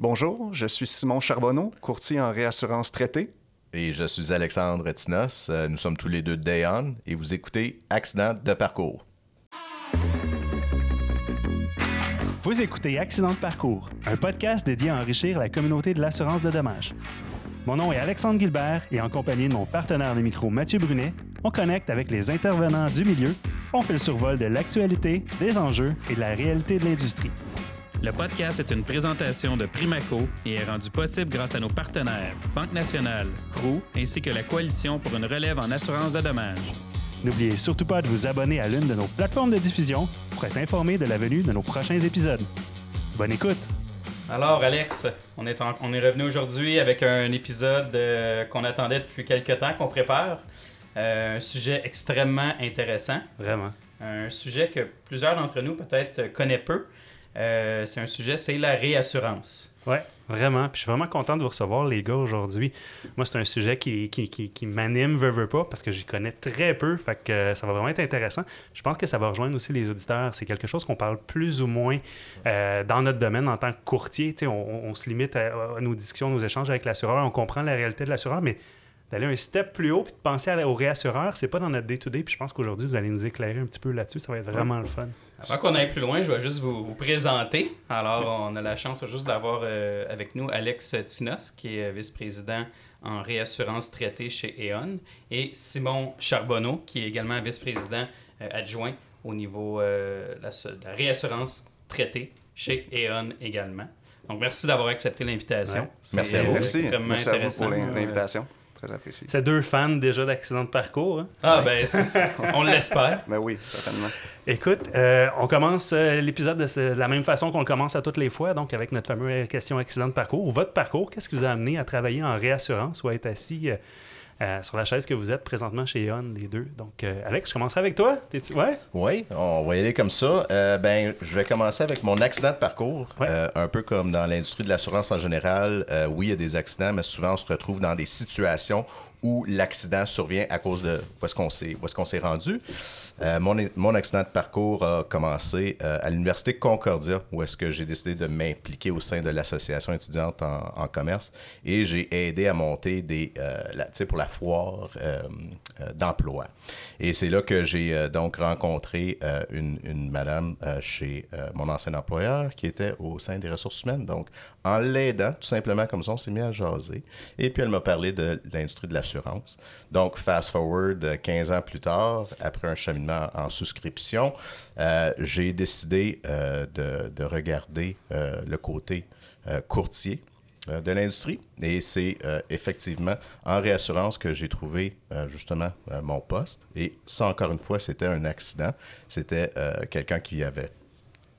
Bonjour, je suis Simon Charbonneau, courtier en réassurance traité. Et je suis Alexandre Tinos. Euh, Nous sommes tous les deux de Dayon et vous écoutez Accident de parcours. Vous écoutez Accident de parcours, un podcast dédié à enrichir la communauté de l'assurance de dommages. Mon nom est Alexandre Gilbert et en compagnie de mon partenaire de micro Mathieu Brunet, on connecte avec les intervenants du milieu, on fait le survol de l'actualité, des enjeux et de la réalité de l'industrie. Le podcast est une présentation de Primaco et est rendu possible grâce à nos partenaires Banque Nationale, CRU ainsi que la Coalition pour une relève en assurance de dommages. N'oubliez surtout pas de vous abonner à l'une de nos plateformes de diffusion pour être informé de la venue de nos prochains épisodes. Bonne écoute! Alors Alex, on est, en- on est revenu aujourd'hui avec un épisode euh, qu'on attendait depuis quelques temps, qu'on prépare. Euh, un sujet extrêmement intéressant. Vraiment. Un sujet que plusieurs d'entre nous peut-être connaissent peu. Euh, c'est un sujet, c'est la réassurance. Ouais, vraiment. Puis je suis vraiment content de vous recevoir, les gars, aujourd'hui. Moi, c'est un sujet qui, qui, qui, qui m'anime, veut, veut pas, parce que j'y connais très peu. Fait que euh, ça va vraiment être intéressant. Je pense que ça va rejoindre aussi les auditeurs. C'est quelque chose qu'on parle plus ou moins euh, dans notre domaine en tant que courtier. Tu sais, on, on se limite à, à nos discussions, nos échanges avec l'assureur. On comprend la réalité de l'assureur, mais d'aller un step plus haut puis de penser à- au réassureur, c'est pas dans notre day-to-day. Puis je pense qu'aujourd'hui, vous allez nous éclairer un petit peu là-dessus. Ça va être vraiment le fun. Avant qu'on aille plus loin, je vais juste vous, vous présenter. Alors, on a la chance juste d'avoir euh, avec nous Alex Tinos, qui est euh, vice-président en réassurance traitée chez E.ON, et Simon Charbonneau, qui est également vice-président euh, adjoint au niveau euh, la, de la réassurance traitée chez E.ON également. Donc, merci d'avoir accepté l'invitation. Ouais. Merci à vous. Merci, extrêmement merci à vous pour l'in- Euh, l'invitation. Très apprécié. C'est deux fans déjà d'accident de parcours. hein? Ah, ben, c'est- on l'espère. Ben oui, certainement. Écoute, euh, on commence euh, l'épisode de, la même façon qu'on le commence à toutes les fois, donc avec notre fameuse question accident de parcours. Votre parcours, qu'est-ce qui vous a amené à travailler en réassurance ou à être assis euh, sur la chaise que vous êtes présentement chez E.ON, les deux? Donc, euh, Alex, je commencerai avec toi. T'es-tu- Ouais? Oui, on va y aller comme ça. Euh, ben, je vais commencer avec mon accident de parcours. Ouais. Un peu comme dans l'industrie de l'assurance en général, oui, il y a des accidents, mais souvent on se retrouve dans des situations où l'accident survient à cause de où est-ce qu'on s'est, est-ce qu'on s'est rendu. Euh, mon, mon accident de parcours a commencé euh, à l'Université Concordia, où est-ce que j'ai décidé de m'impliquer au sein de l'association étudiante en, commerce et j'ai aidé à monter des, euh, la- pour la foire euh, d'emploi. Et c'est là que j'ai donc rencontré une, une madame chez mon ancien employeur qui était au sein des ressources humaines. Donc, en l'aidant, tout simplement comme ça, on s'est mis à jaser. Et puis, elle m'a parlé de l'industrie de l'assurance. Donc, fast forward, euh, 15 ans plus tard, après un cheminement en souscription, euh, j'ai décidé euh, de, de regarder euh, le côté euh, courtier euh, de l'industrie. Et c'est euh, effectivement en réassurance que j'ai trouvé euh, justement euh, mon poste. Et ça, encore une fois, c'était un accident. C'était euh, quelqu'un qui avait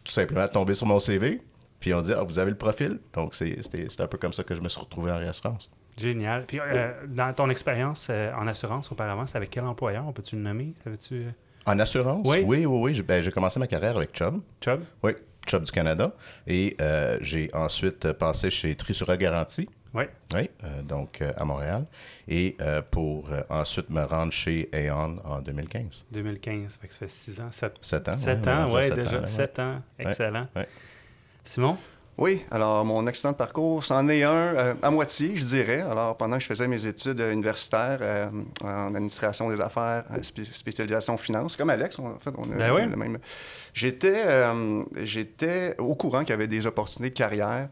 tout simplement tombé sur mon CV. Puis on dit, ah, vous avez le profil? Donc, c'est- un peu comme ça que je me suis retrouvé en réassurance. Génial. Puis, euh, dans ton expérience euh, en assurance auparavant, c'est avec quel employeur? On peut-tu le nommer? Savais-tu, euh, En assurance? Oui. oui, oui. oui. J'ai ben, j'ai commencé ma carrière avec Chubb. Chubb? Oui, Chubb du Canada. Et euh, j'ai ensuite passé chez Trisura Garantie. Oui. Oui, donc à Montréal. Et pour ensuite me rendre chez Aon en 2015. 2015. Fait que ça fait 6 ans, 7, Sept ans. Sept ouais, on ans, va oui, sept déjà. ans, là, ouais. 7 ans. Excellent. ouais. Simon? Oui, alors mon accident de parcours, c'en est un euh, à moitié, je dirais. Alors, pendant que je faisais mes études euh, universitaires euh, en administration des affaires, spé- spécialisation finance, comme Alex, on- en fait, on a Ben oui. le même. J'étais, euh, j'étais au courant qu'il y avait des opportunités de carrière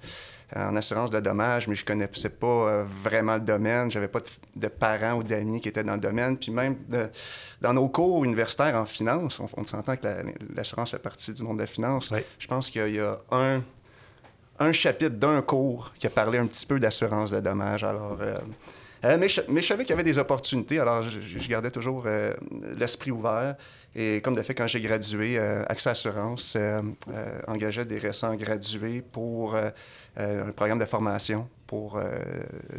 en assurance de dommages, mais je connaissais pas euh, vraiment le domaine. J'avais pas de, de parents ou d'amis qui étaient dans le domaine. Puis même de- dans nos cours universitaires en finance, on, on s'entend que la- l'assurance fait partie du monde de la finance. Oui. Je pense qu'il y a- un un chapitre d'un cours qui a parlé un petit peu d'assurance de dommages. Alors, euh, euh, mais, je, mais je savais qu'il y avait des opportunités, alors je, gardais toujours euh, l'esprit ouvert. Et comme de fait, quand j'ai gradué, euh, Accès Assurance euh, euh, engageait des récents gradués pour euh, euh, un programme de formation pour euh,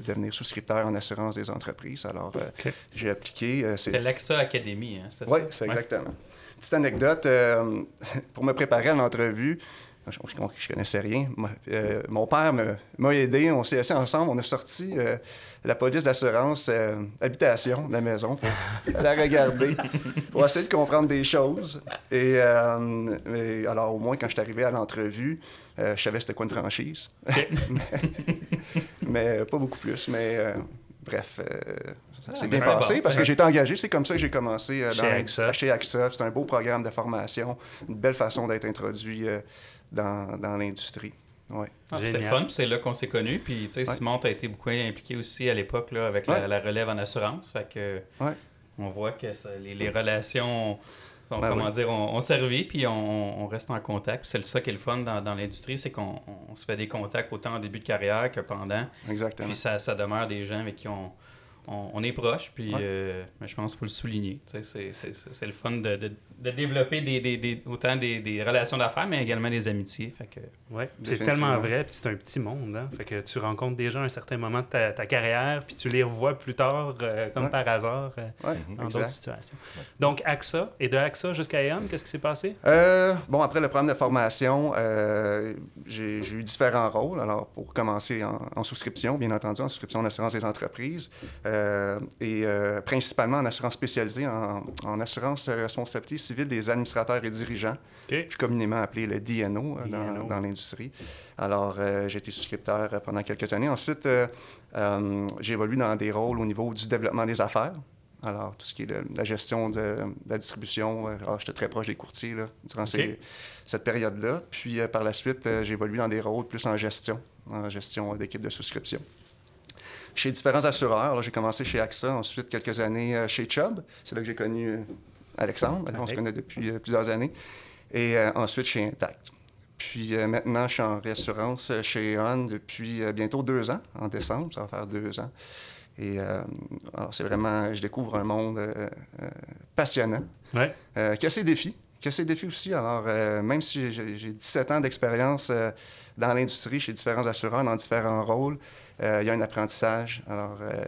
devenir souscripteur en assurance des entreprises. Alors, euh, j'ai appliqué. euh, c'est- C'était l'AXA Academy, hein, c'était oui, ça? c'est Ouais. exactement. Petite anecdote, euh, pour me préparer à l'entrevue, Je, je connaissais rien. Euh, mon père m'a aidé. On s'est assis ensemble. On a sorti euh, la police d'assurance euh, habitation de la maison pour la regarder, pour essayer de comprendre des choses. Et, alors, au moins, quand je suis arrivé à l'entrevue, je savais c'était quoi une franchise. mais, pas beaucoup plus. Mais bref, ça s'est ah, bien passé parce que j'ai été engagé. C'est comme ça que j'ai commencé dans chez AXA. Chez AXA. C'est un beau programme de formation, une belle façon d'être introduit dans, dans l'industrie. Ouais. Ah, c'est le fun, c'est là qu'on s'est connus. Puis, tu sais, Simon, tu été beaucoup impliqué aussi à l'époque avec la, relève en assurance. Fait que, on voit que les, les, relations ben comment dire, on, servi, puis on, on, reste en contact. C'est ça qui est le fun dans, dans l'industrie, c'est qu'on se fait des contacts autant en début de carrière que pendant. Exactement. Puis ça, ça demeure des gens avec qui on, on, est proche, puis euh, je pense qu'il faut le souligner. C'est le fun de, de, de développer des, des, des, autant des, relations d'affaires, mais également des amitiés. Fait que... Oui, c'est tellement vrai, puis c'est un petit monde. Hein? Fait que tu rencontres des gens à un certain moment de ta, ta carrière, puis tu les revois plus tard, euh, comme par hasard, euh, dans d'autres situations. Donc, AXA, et de AXA jusqu'à EON, qu'est-ce qui s'est passé? bon, après le programme de formation, j'ai eu différents rôles. Alors, pour commencer en, en, souscription, bien entendu, en souscription d'assurance des entreprises. Euh, et euh, principalement en assurance spécialisée, en, assurance responsabilité civile des administrateurs et dirigeants, plus communément appelé le DNO, euh, Dans, dans l'industrie. Alors, j'ai été souscripteur pendant quelques années. Ensuite, j'ai évolué dans des rôles au niveau du développement des affaires. Alors, tout ce qui est la gestion de, la distribution, j'étais très proche des courtiers là, durant cette période-là. Puis, par la suite, j'ai évolué dans des rôles plus en gestion, en gestion d'équipe de souscription chez différents assureurs. J'ai commencé chez AXA, ensuite quelques années euh, chez Chubb. C'est là que j'ai connu euh, Alexandre. On se connaît depuis euh, plusieurs années. Et ensuite chez Intact. Puis maintenant, je suis en réassurance chez On depuis bientôt deux ans, en décembre. Ça va faire deux ans. Et alors, c'est vraiment, je découvre un monde passionnant, ouais. qui a ses défis, qui a ses défis aussi. Alors, même si j'ai 17 ans d'expérience dans l'industrie chez différents assureurs, dans différents rôles, euh, il y a un apprentissage. Alors, euh,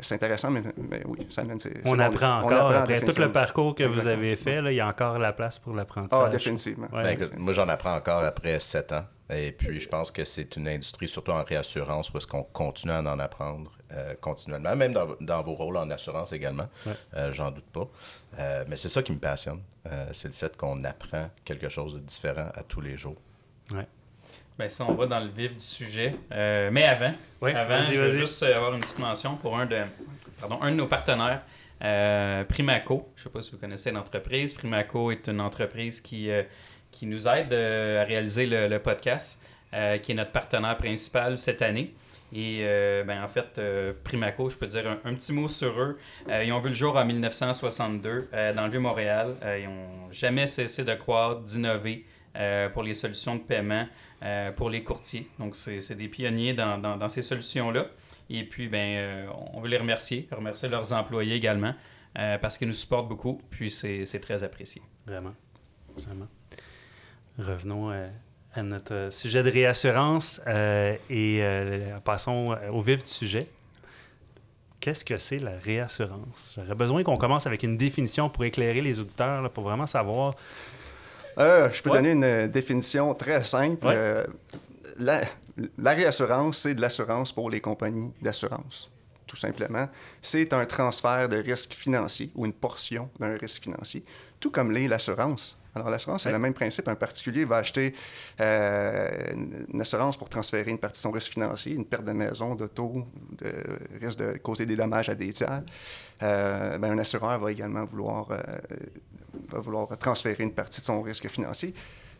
c'est intéressant, mais, oui, ça On apprend encore. après tout le parcours que vous avez fait, là, il y a encore la place pour l'apprentissage. Ah, définitivement. Ben, moi, j'en apprends encore après sept ans. Et puis, je pense que c'est une industrie, surtout en réassurance, où est-ce qu'on continue à en apprendre euh, continuellement, même dans, vos rôles en assurance également, j'en doute pas. mais c'est ça qui me passionne, c'est le fait qu'on apprend quelque chose de différent à tous les jours. Ouais. Ben ça, on va dans le vif du sujet. Euh, mais avant, avant je veux juste avoir une petite mention pour un de, pardon, un de nos partenaires, euh, Primaco. Je ne sais pas si vous connaissez l'entreprise. Primaco est une entreprise qui, euh, qui nous aide à réaliser le, podcast, qui est notre partenaire principal cette année. Et ben, en fait, Primaco, je peux dire un, un, petit mot sur eux. ils ont vu le jour en 1962 dans le Vieux-Montréal. ils n'ont jamais cessé de croître, d'innover pour les solutions de paiement. Euh, pour les courtiers. Donc, c'est des pionniers dans, dans, ces solutions-là. Et puis, ben, euh, on veut les remercier, remercier leurs employés également, euh, parce qu'ils nous supportent beaucoup, puis c'est très apprécié. Vraiment. Vraiment. Revenons à notre sujet de réassurance et passons au vif du sujet. Qu'est-ce que c'est la réassurance? J'aurais besoin qu'on commence avec une définition pour éclairer les auditeurs, pour vraiment savoir euh, je peux donner une euh, définition très simple. Euh, la, réassurance, c'est de l'assurance pour les compagnies d'assurance, tout simplement. C'est un transfert de risque financier ou une portion d'un risque financier, tout comme l'est l'assurance. Alors, l'assurance, c'est le même principe. Un particulier va acheter une assurance pour transférer une partie de son risque financier, une perte de maison, d'auto, de risque de causer des dommages à des tiers. Ben, un assureur va également vouloir va vouloir transférer une partie de son risque financier.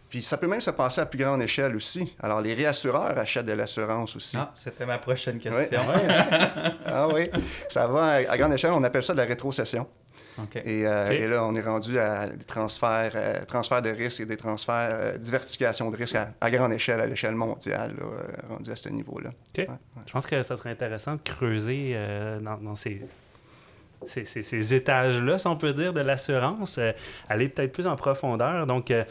Puis ça peut même se passer à plus grande échelle aussi. Alors, les réassureurs achètent de l'assurance aussi. Ah, c'était ma prochaine question. ah oui, ça va à, grande échelle. On appelle ça de la rétrocession. Euh, et, là, on est rendu à des transferts, euh, transferts de risques et des transferts, euh, diversification de risques à, grande échelle, à l'échelle mondiale, rendu à ce niveau-là. Je pense que ça serait intéressant de creuser dans, ces ces, étages-là, si on peut dire, de l'assurance, euh, aller peut-être plus en profondeur. Donc, euh,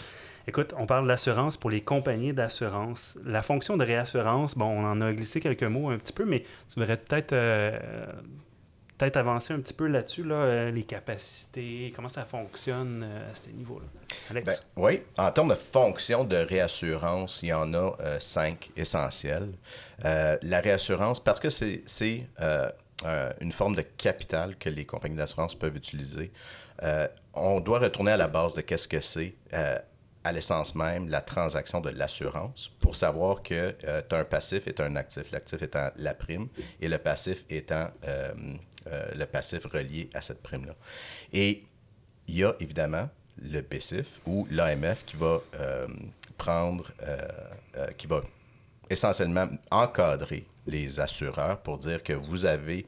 écoute, on parle d'assurance pour les compagnies d'assurance. La fonction de réassurance, bon, on en a glissé quelques mots un petit peu, mais tu voudrais peut-être euh, peut-être avancer un petit peu là-dessus, là, euh, les capacités, comment ça fonctionne euh, à ce niveau-là. Alex? Ben, oui, en termes de fonction de réassurance, il y en a euh, cinq essentielles. La réassurance, parce que c'est une forme de capital que les compagnies d'assurance peuvent utiliser, on doit retourner à la base de qu'est-ce que c'est. à l'essence même, la transaction de l'assurance pour savoir que tu as un passif et un actif. L'actif étant la prime et le passif étant euh, le passif relié à cette prime-là. Et il y a évidemment le BCIF ou l'AMF qui va euh, prendre, euh, qui va essentiellement encadrer les assureurs pour dire que vous avez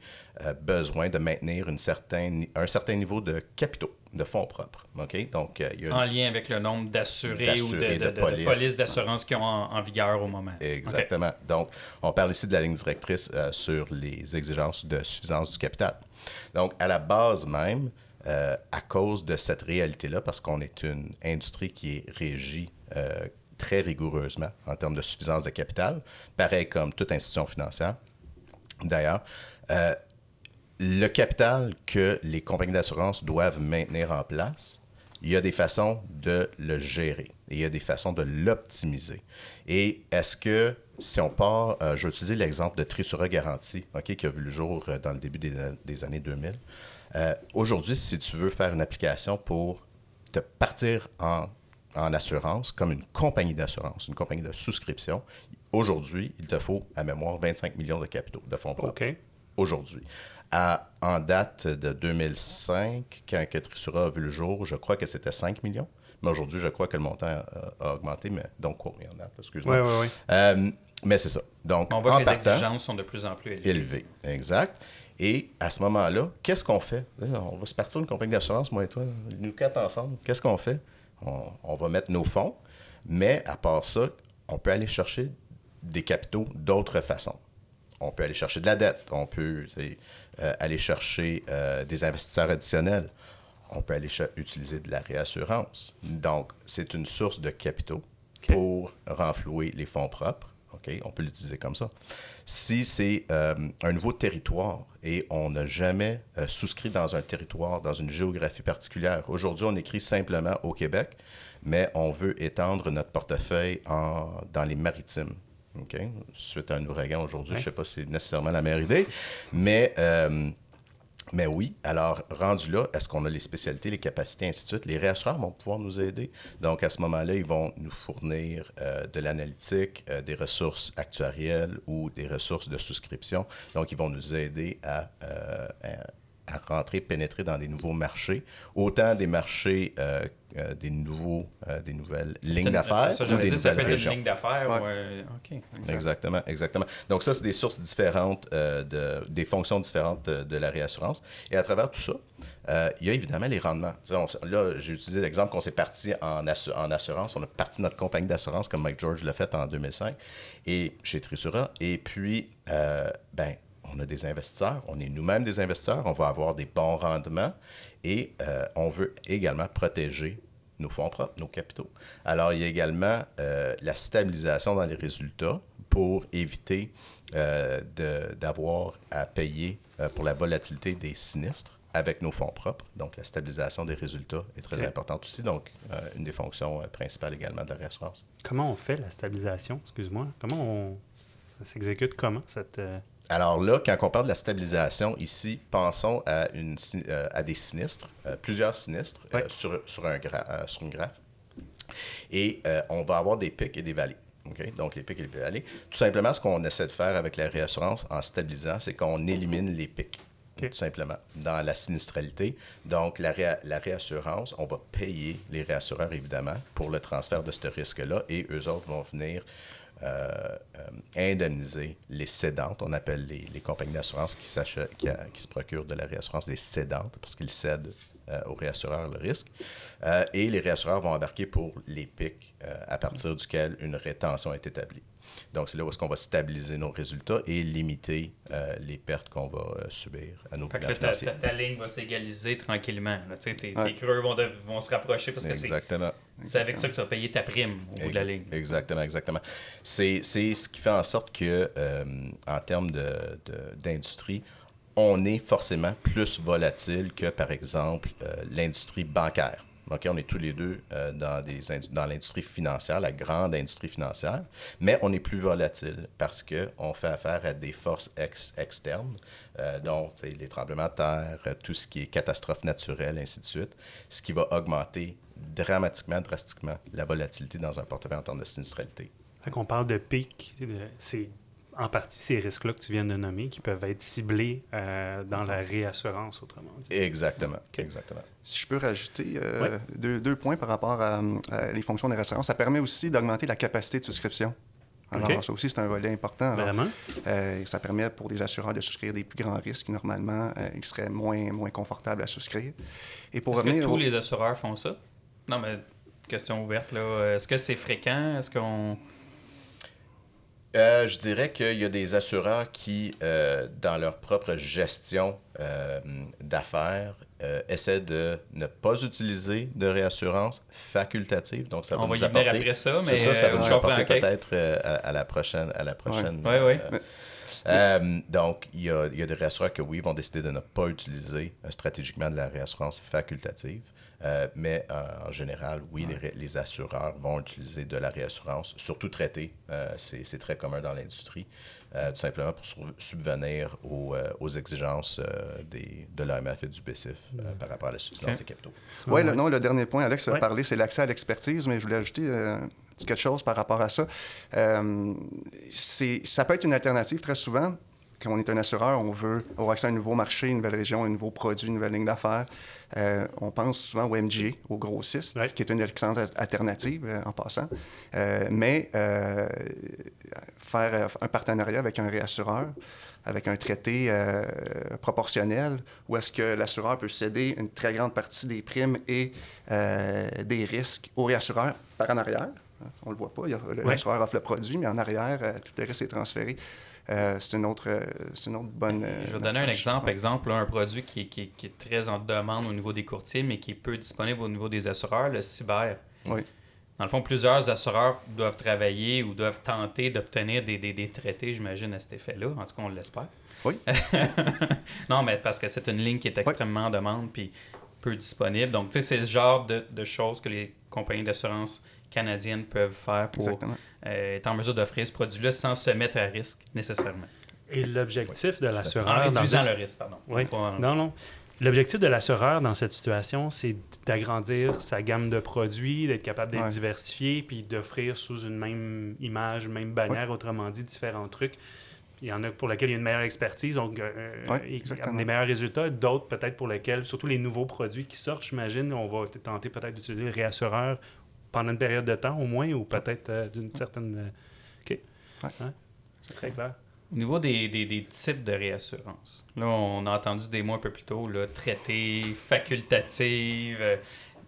besoin de maintenir un certain niveau de capitaux, de fonds propres. OK? Donc, euh, il y a une- En lien avec le nombre d'assurés ou de, de, de de- de police. polices d'assurance qui ont en, en vigueur au moment. Exactement. Donc, on parle ici de la ligne directrice euh, sur les exigences de suffisance du capital. Donc, à la base même, euh, à cause de cette réalité-là, parce qu'on est une industrie qui est régie euh, très rigoureusement en termes de suffisance de capital, pareil comme toute institution financière, d'ailleurs, le capital que les compagnies d'assurance doivent maintenir en place, il y a des façons de le gérer et il y a des façons de l'optimiser. Et est-ce que, si on part, euh, je vais utiliser l'exemple de Trisura Garantie, qui a vu le jour euh, dans le début des, des années 2000. Euh, Aujourd'hui, si tu veux faire une application pour te partir en, en assurance comme une compagnie d'assurance, une compagnie de souscription, aujourd'hui, il te faut, à mémoire, 25 millions de capitaux, de fonds propres aujourd'hui. À- en date de 2005, quand que Trisura a vu le jour, je crois que c'était 5 millions. Mais aujourd'hui, je crois que le montant a, a augmenté, mais donc court, en date, excuse-moi. Oui, oui, oui. Euh, mais c'est ça. Donc, On voit en que les partant, exigences sont de plus en plus élevées. élevé. Exact. Et à ce moment-là, qu'est-ce qu'on fait? On va se partir d'une compagnie d'assurance, moi et toi, nous quatre ensemble. Qu'est-ce qu'on fait? On, on va mettre nos fonds, mais à part ça, on peut aller chercher des capitaux d'autres façons. On peut aller chercher de la dette, on peut euh, aller chercher euh, des investisseurs additionnels, on peut aller utiliser de la réassurance. Donc, c'est une source de capitaux pour renflouer les fonds propres. OK? On peut l'utiliser comme ça. Si c'est euh, un nouveau territoire et on n'a jamais souscrit dans un territoire, dans une géographie particulière, aujourd'hui, on écrit simplement au Québec, mais on veut étendre notre portefeuille en, dans les maritimes. Suite à un ouragan aujourd'hui, je ne sais pas si c'est nécessairement la meilleure idée, mais. euh, mais oui, alors rendu là, est-ce qu'on a les spécialités, les capacités, ainsi de suite? Les réassureurs vont pouvoir nous aider. Donc à ce moment-là, ils vont nous fournir euh, de l'analytique, euh, des ressources actuarielles ou des ressources de souscription. Donc ils vont nous aider à, à, à rentrer, pénétrer dans des nouveaux marchés, autant des marchés, euh, euh, des, nouveaux, euh, des nouvelles lignes d'affaires Ça, ou des dire, ça peut nouvelles être une ligne d'affaires. Ouais. ou, euh. Exactement, exactement. Donc ça, c'est des sources différentes, euh, de, des fonctions différentes de, de la réassurance. Et à travers tout ça, euh, il y a évidemment les rendements. On là, j'ai utilisé l'exemple qu'on s'est parti en, assu- en assurance. On a parti notre compagnie d'assurance comme Mike George l'a fait en 2005 et chez Trisura. Et puis, euh, ben, on a des investisseurs, on est nous-mêmes des investisseurs, on va avoir des bons rendements et euh, on veut également protéger nos fonds propres, nos capitaux. Alors, il y a également euh, la stabilisation dans les résultats pour éviter euh, d'avoir à payer pour la volatilité des sinistres avec nos fonds propres. Donc, la stabilisation des résultats est très importante aussi. Donc, euh, une des fonctions euh, principales également de la réassurance. Comment on fait la stabilisation? Excuse-moi. Comment on. Ça s'exécute comment, cette. euh, Alors là, quand on parle de la stabilisation, ici, pensons à, une, euh, à des sinistres, euh, plusieurs sinistres euh, sur, sur, un gra- sur une graphe. Et on va avoir des pics et des vallées. Donc, les pics et les vallées. Tout simplement, ce qu'on essaie de faire avec la réassurance en stabilisant, c'est qu'on élimine les pics. Tout simplement, dans la sinistralité. Donc, la, réa- la réassurance, on va payer les réassureurs, évidemment, pour le transfert de ce risque-là, et eux autres vont venir indemniser les cédantes. On appelle les, compagnies d'assurance qui, qui, se procurent de la réassurance des cédantes parce qu'ils cèdent euh, aux réassureurs le risque. Euh, et les réassureurs vont embarquer pour les pics euh, à partir duquel une rétention est établie. Donc, c'est là où est-ce qu'on va stabiliser nos résultats et limiter euh, les pertes qu'on va euh, subir à nos Fait que là, ta, financiers. ta- ta ligne va s'égaliser tranquillement. là. Tes, tes Ouais. creux vont, de- vont se rapprocher parce que c'est Exactement. c'est avec ça que tu vas payer ta prime au bout de la ligne. Exactement, exactement. C'est c'est ce qui fait en sorte que, euh, en termes de- de- d'industrie, on est forcément plus volatile que, par exemple, euh, l'industrie bancaire. OK, on est tous les deux euh, dans, l'industrie financière, la grande industrie financière, mais on est plus volatile parce qu'on fait affaire à des forces externes, euh, dont les tremblements de terre, tout ce qui est catastrophe naturelle, ainsi de suite, ce qui va augmenter dramatiquement, drastiquement la volatilité dans un portefeuille en termes de sinistralité. Fait qu'on parle de pic, c'est en partie ces risques-là que tu viens de nommer qui peuvent être ciblés euh, dans la réassurance, autrement dit. Exactement. Exactement. Si je peux rajouter euh, deux, points par rapport à, les fonctions de réassurance, ça permet aussi d'augmenter la capacité de souscription. Alors, ça aussi, c'est un volet important. Vraiment? Euh, ça permet pour des assureurs de souscrire des plus grands risques qui, normalement, ils seraient moins, moins confortables à souscrire. Et pour Est-ce que tous les assureurs font ça? Non, mais question ouverte, là. Est-ce que c'est fréquent? Est-ce qu'on... Euh, je dirais qu'il y a des assureurs qui, euh, dans leur propre gestion euh, d'affaires, essaient de ne pas utiliser de réassurance facultative. Donc, ça va On va y venir après ça, mais ça, ça va nous apporter peut-être à, la prochaine. À la prochaine ouais. Ouais, donc, il y, a, il y, a, des réassureurs qui, oui, vont décider de ne pas utiliser stratégiquement de la réassurance facultative. Euh, mais euh, en général, oui, les, assureurs vont utiliser de la réassurance, surtout traité. Euh, c'est très commun dans l'industrie, tout simplement pour subvenir aux, exigences des, de l'AMF et du BCIF par rapport à la suffisance des capitaux. Oui, le, non, le dernier point, Alex a parlé, c'est l'accès à l'expertise, mais je voulais ajouter quelque chose par rapport à ça. ça peut être une alternative très souvent quand on est un assureur, on veut avoir accès à un nouveau marché, une nouvelle région, un nouveau produit, une nouvelle ligne d'affaires. Euh, on pense souvent au MGA, au grossiste, qui est une excellente alternative euh, en passant. Euh, mais faire un partenariat avec un réassureur, avec un traité proportionnel, où est-ce que l'assureur peut céder une très grande partie des primes et des risques au réassureur par en arrière. On ne le voit pas, l'assureur offre le produit, mais en arrière, tout le risque est transféré. Euh, c'est une, autre, euh, une autre bonne. je vais donner un exemple. Exemple, un produit qui, qui, qui, est très en demande au niveau des courtiers, mais qui est peu disponible au niveau des assureurs, le cyber. Oui. Dans le fond, plusieurs assureurs doivent travailler ou doivent tenter d'obtenir des, des, des, traités, j'imagine, à cet effet-là. En tout cas, on l'espère. Oui. non, mais parce que c'est une ligne qui est extrêmement en demande puis peu disponible. Donc, tu sais, c'est le genre de, de choses que les compagnies d'assurance canadiennes peuvent faire pour euh, être en mesure d'offrir ce produit-là sans se mettre à risque nécessairement. Et l'objectif de l'assureur... En réduisant le risque, pardon. Oui. Non, non. L'objectif de l'assureur dans cette situation, c'est d'agrandir sa gamme de produits, d'être capable d'être diversifié, puis d'offrir sous une même image, même bannière, autrement dit, différents trucs. Il y en a pour lesquels il y a une meilleure expertise, donc euh, des meilleurs résultats. D'autres, peut-être pour lesquels, surtout les nouveaux produits qui sortent, j'imagine, on va tenter peut-être d'utiliser le réassureur pendant une période de temps au moins, ou peut-être euh, d'une certaine... Euh, OK. C'est très clair. Au niveau des, des, des, types de réassurance, là, on a entendu des mots un peu plus tôt, là, traité, facultative. Euh,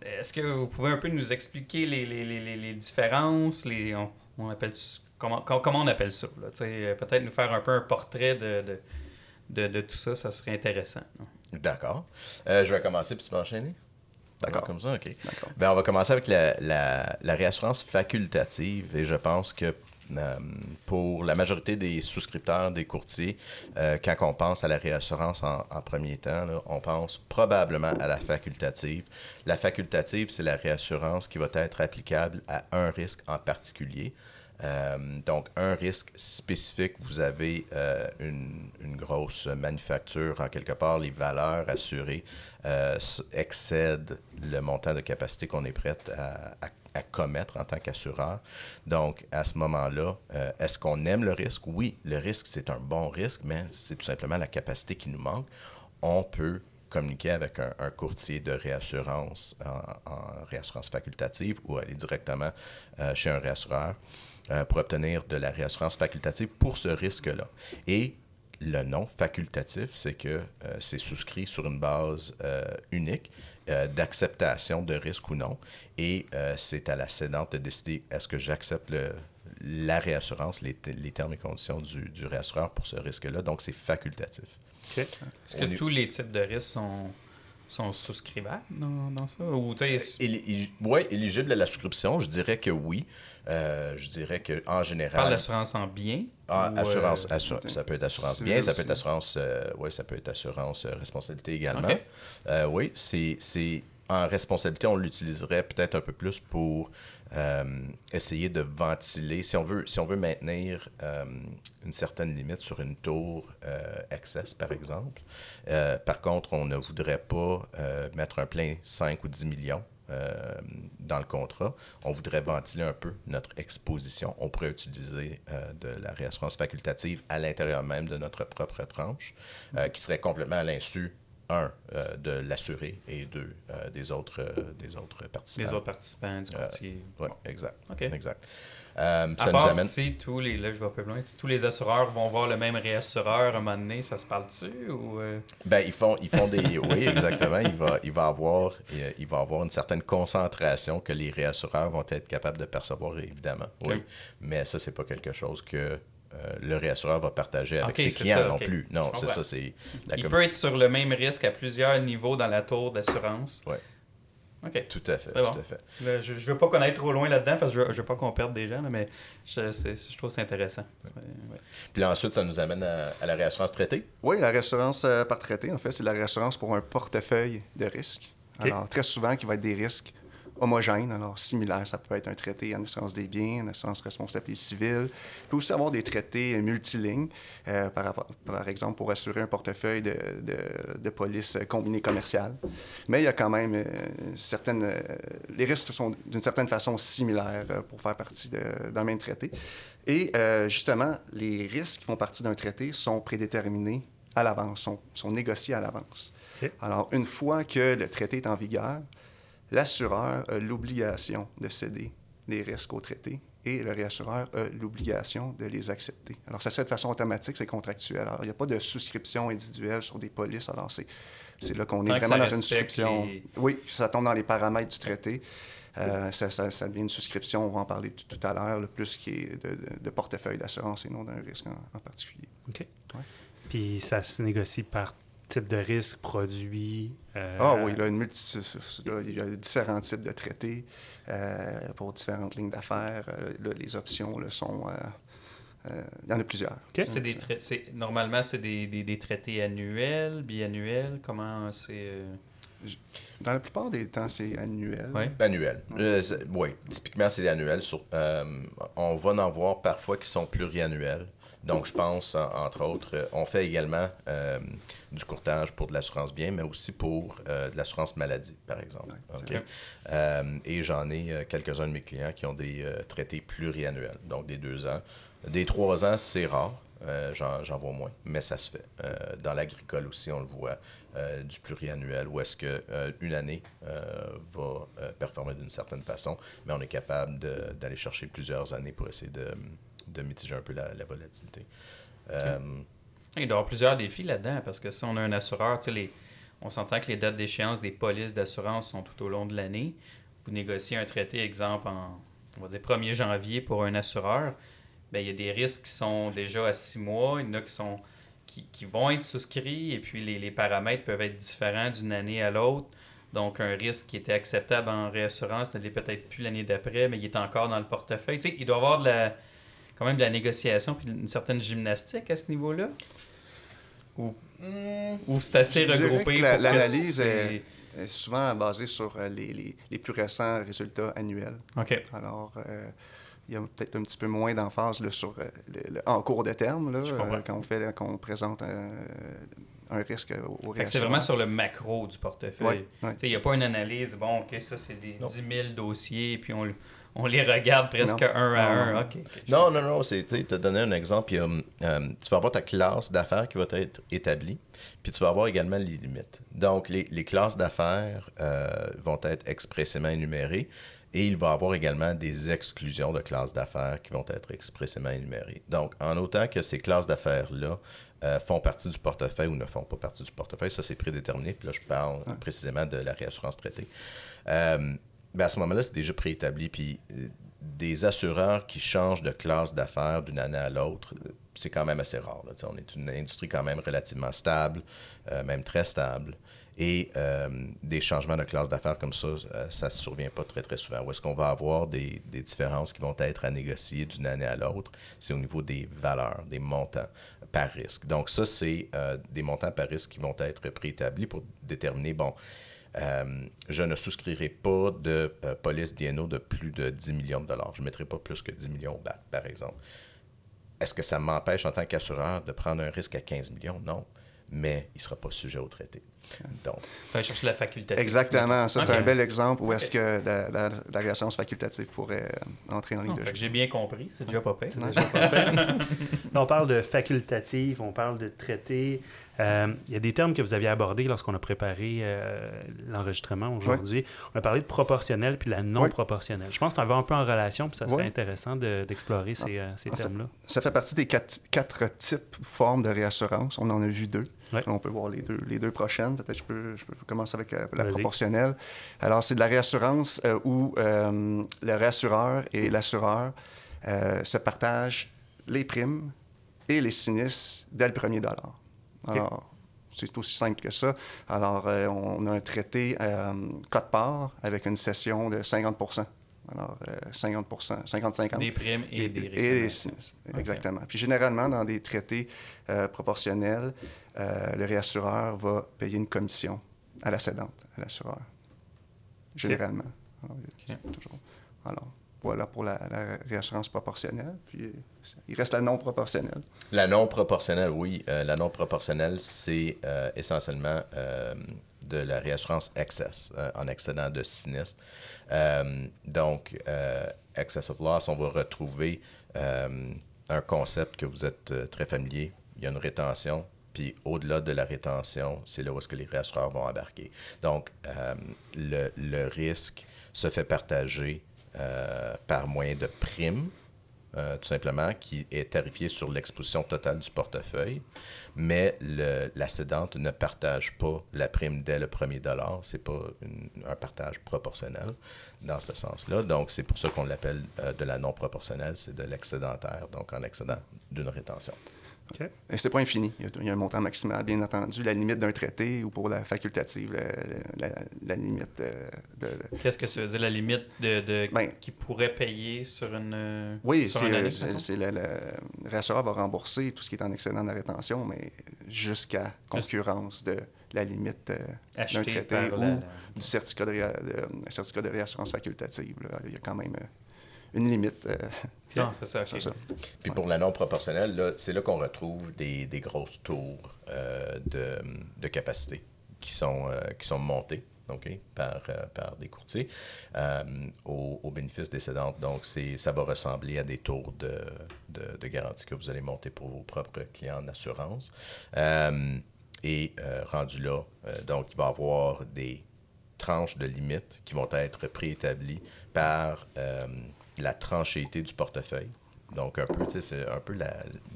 est-ce que vous pouvez un peu nous expliquer les, les, les, les différences? Les, on, appelle, comment, comment on appelle ça? Peut-être nous faire un peu un portrait de, de, de, de tout ça, ça serait intéressant. D'accord. je vais commencer, puis tu vas enchaîner? D'accord. Comme ça, OK. Ben, on va commencer avec la, la, réassurance facultative et je pense que euh, pour la majorité des souscripteurs, des courtiers, euh, quand on pense à la réassurance en, premier temps, on pense probablement à la facultative. La facultative, c'est la réassurance qui va être applicable à un risque en particulier. Euh, donc, un risque spécifique, vous avez euh, une, grosse manufacture, en quelque part, les valeurs assurées euh, excèdent le montant de capacité qu'on est prêt à, commettre en tant qu'assureur. Donc, à ce moment-là, est-ce qu'on aime le risque? Oui, le risque, c'est un bon risque, mais c'est tout simplement la capacité qui nous manque. On peut communiquer avec un, courtier de réassurance en, réassurance facultative ou aller directement chez un réassureur. Euh, pour obtenir de la réassurance facultative pour ce risque-là. Et le nom facultatif, c'est que euh, c'est souscrit sur une base euh, unique d'acceptation de risque ou non. Et c'est à la cédante de décider est-ce que j'accepte la réassurance, les, les, termes et conditions du, du réassureur pour ce risque-là. Donc, c'est facultatif. Est-ce que tous les types de risques sont sont souscrivables? Dans, dans ça? Ou, tu sais, Oui, éligible à la souscription, je dirais que oui. Euh, je dirais qu'en tu parles général. d'assurance en bien? Ah, assurance, euh, assur- ça peut être assurance bien, ça peut être assurance, euh, ouais, ça peut être assurance euh, responsabilité également. Euh, oui, c'est, c'est en responsabilité, on l'utiliserait peut-être un peu plus pour euh, essayer de ventiler, si on veut, si on veut maintenir euh, une certaine limite sur une tour euh, excess, par exemple. Euh, par contre, on ne voudrait pas mettre un plein 5 ou 10 millions dans le contrat. On voudrait ventiler un peu notre exposition. On pourrait utiliser de la réassurance facultative à l'intérieur même de notre propre tranche, qui serait complètement à l'insu, un, euh, de l'assuré et deux, euh, des, autres, euh, des autres participants. Les autres participants du courtier. Oui, Bon. exact. OK. exact. À ça nous part amène. si tous les, là, je vais un peu plus loin, si tous les assureurs vont voir le même réassureur à un moment donné, ça se parle-tu ou... Ben, ils font, ils font des. Oui, exactement. Il va, il, va avoir, il, il va avoir une certaine concentration que les réassureurs vont être capables de percevoir, évidemment. Oui. Mais ça, c'est pas quelque chose que euh, le réassureur va partager avec ses clients ça, non plus. Non, c'est ça, c'est. la Il peut être sur le même risque à plusieurs niveaux dans la tour d'assurance. Ouais. OK. Tout à fait, bon. tout à fait. Là, je ne veux pas qu'on aille trop loin là-dedans parce que je veux, je veux pas qu'on perde des gens, là, mais je, je trouve que c'est intéressant. Ouais. Puis là, ensuite, ça nous amène à, à la réassurance traitée? Oui, la réassurance euh, par traité, en fait, c'est la réassurance pour un portefeuille de risques. Alors, très souvent, qui va être des risques homogènes, alors similaires. Ça peut être un traité en assurance des biens, en assurance responsabilité civile. Il peut aussi avoir des traités multilignes, euh, par, exemple, pour assurer un portefeuille de, de, de police combinée commerciale. Mais il y a quand même euh, certaines... euh, les risques sont d'une certaine façon similaires pour faire partie d'un même traité. Et justement, les risques qui font partie d'un traité sont prédéterminés à l'avance, sont, sont négociés à l'avance. Alors, une fois que le traité est en vigueur, l'assureur a l'obligation de céder les risques au traité et le réassureur a l'obligation de les accepter. Alors, ça se fait de façon automatique, c'est contractuel. Alors, il n'y a pas de souscription individuelle sur des polices. Alors, c'est, c'est là qu'on est vraiment dans une souscription. les- Oui, ça tombe dans les paramètres du traité. Euh, ça, ça- ça devient une souscription, on va en parler tout, tout à l'heure, le plus qui est de, de- de portefeuille d'assurance et non d'un risque en, en particulier. OK. Ouais. Puis ça se négocie par type de risque, produit. euh, Ah oui, là, une multi- là, il y a différents types de traités euh, pour différentes lignes d'affaires. Euh, là, les options là, sont. euh, euh, il y en a plusieurs. C'est des normalement, c'est des, des, des traités annuels, biannuels. Comment c'est. euh, Dans la plupart des temps, c'est annuel. Ouais. Annuel. Euh, oui, typiquement, c'est annuel. Sur, euh, on va en voir parfois qui sont pluriannuels. Donc, je pense, en- entre autres, euh, on fait également euh, du courtage pour de l'assurance bien, mais aussi pour euh, de l'assurance maladie, par exemple. Ouais. Euh, et j'en ai quelques-uns de mes clients qui ont des traités pluriannuels, donc des deux ans. Des trois ans, c'est rare. J'en j'en vois moins, mais ça se fait. Dans l'agricole aussi, on le voit, du pluriannuel, où est-ce qu'une année va performer d'une certaine façon, mais on est capable d'aller chercher plusieurs années pour essayer de, de mitiger un peu la, la volatilité. Euh, Il doit y avoir plusieurs défis là-dedans parce que si on a un assureur, les... on s'entend que les dates d'échéance des polices d'assurance sont tout au long de l'année. Vous négociez un traité, exemple, en on va dire 1er janvier pour un assureur, ben, il y a des risques qui sont déjà à six mois, il y en a qui, sont, qui, qui vont être souscrits et puis les, les paramètres peuvent être différents d'une année à l'autre. Donc, un risque qui était acceptable en réassurance ne l'est peut-être plus l'année d'après, mais il est encore dans le portefeuille. Tu sais, il doit y avoir de la, quand même de la négociation puis une certaine gymnastique à ce niveau-là? Ou, ou c'est assez Je regroupé l'analyse est- est souvent basée sur euh, les, les- les plus récents résultats annuels. OK. Alors, euh, il y a peut-être un petit peu moins d'emphase sur euh, le, le- en cours de terme, là, euh, quand on, fait, quand on présente un, un risque au Fait que c'est vraiment sur le macro du portefeuille. Il n'y a pas une analyse, bon, OK, ça, c'est des Non. 10 000 dossiers, puis on, on les regarde presque Non. un à Non, un. non, OK. ok. Non, non, non, c'est, tu sais, te donner un exemple, a, euh, tu vas avoir ta classe d'affaires qui va être établie, puis tu vas avoir également les limites. Donc, les, les classes d'affaires euh, vont être expressément énumérées, et il va y avoir également des exclusions de classes d'affaires qui vont être expressément énumérées. Donc, en autant que ces classes d'affaires-là euh, font partie du portefeuille ou ne font pas partie du portefeuille, ça c'est prédéterminé, puis là je parle précisément de la réassurance traitée. Euh, ben, à ce moment-là, c'est déjà préétabli. Puis euh, des assureurs qui changent de classe d'affaires d'une année à l'autre, euh, c'est quand même assez rare. là. On est une industrie quand même relativement stable, euh, même très stable. Et des changements de classe d'affaires comme ça, ça ne survient pas très, très souvent. Où est-ce qu'on va avoir des, des différences qui vont être à négocier d'une année à l'autre? C'est au niveau des valeurs, des montants par risque. Donc, ça, c'est des montants par risque qui vont être préétablis pour déterminer, bon, euh, je ne souscrirai pas de euh, police DNO de plus de 10 millions de dollars. Je ne mettrai pas plus que 10 millions au BAT, par exemple. Est-ce que ça m'empêche en tant qu'assureur de prendre un risque à 15 millions? Non. Mais il ne sera pas sujet au traité. Donc, Faut aller chercher la facultative. Exactement. Ça, c'est un bel exemple où est-ce que la, la- la réassurance facultative pourrait euh, entrer en ligne Ah, de jeu. que J'ai bien compris, c'est déjà pas pire. On parle de facultatif, on parle de traité. Euh, Il y a des termes que vous aviez abordés lorsqu'on a préparé euh, l'enregistrement aujourd'hui. On a parlé de proportionnel puis la non Oui. proportionnelle. Je pense que ça va un peu en relation, puis ça serait intéressant de- d'explorer ces, euh, ces termes-là. Ça fait partie des quatre, quatre types, formes de réassurance. On en a vu deux. On peut voir les deux, les deux prochaines. Peut-être je peux, je peux commencer avec la proportionnelle. Alors, c'est de la réassurance où le réassureur et l'assureur se partagent les primes et les sinistres dès le premier dollar. Alors, c'est aussi simple que ça. Alors, euh, on a un traité euh, cote-part avec une cession de 50% Alors, euh, 50% 50-50 Des primes et, des sinistres. Exactement. Puis généralement, dans des traités euh, proportionnels, euh, le réassureur va payer une commission à la cédante, à l'assureur. Généralement. Alors, c'est toujours- alors, voilà pour la, réassurance proportionnelle. Puis euh, il reste la non proportionnelle. La non proportionnelle, oui. Euh, la non proportionnelle, c'est euh, essentiellement de la réassurance excess, en excédent de sinistre. Donc, excess of loss, on va retrouver un concept que vous êtes très familier. Il y a une rétention, puis au-delà de la rétention, c'est là où est-ce que les réassureurs vont embarquer. Donc, le, le risque se fait partager euh, par moyen de primes, euh, tout simplement, qui est tarifié sur l'exposition totale du portefeuille, mais la ne partage pas la prime dès le premier dollar. C'est pas une- un partage proportionnel dans ce sens-là. Donc, c'est pour ça qu'on l'appelle euh, de la non proportionnelle, c'est de l'excédentaire, donc en excédent d'une rétention. Et c'est pas infini. Il y, a, il y a un montant maximal, bien entendu. La limite d'un traité ou pour la facultative, la, la- la limite euh, de, Qu'est-ce que ça veut dire, la limite de, de Ben- qui pourrait payer sur une. euh, Oui, sur c'est, c'est le, le- le réassureur va rembourser tout ce qui est en excédent de la rétention, mais jusqu'à concurrence de la limite euh, d'un traité ou la- la- du certificat de, de- certificat de réassurance facultative. là. Il y a quand même euh, une limite. euh, Non, c'est ça, ça. Puis pour la non proportionnelle, là, c'est là qu'on retrouve des, des grosses tours euh, de, de capacité qui sont, euh, qui sont montées OK, par, euh, par des courtiers euh, au, au bénéfice des cédantes. Donc, c'est, ça va ressembler à des tours de, de, de garantie que vous allez monter pour vos propres clients en assurance. Euh, et euh, rendu là, euh, donc, il va y avoir des tranches de limites qui vont être préétablies par euh, la tranchée du portefeuille. Donc, un peu, c'est un peu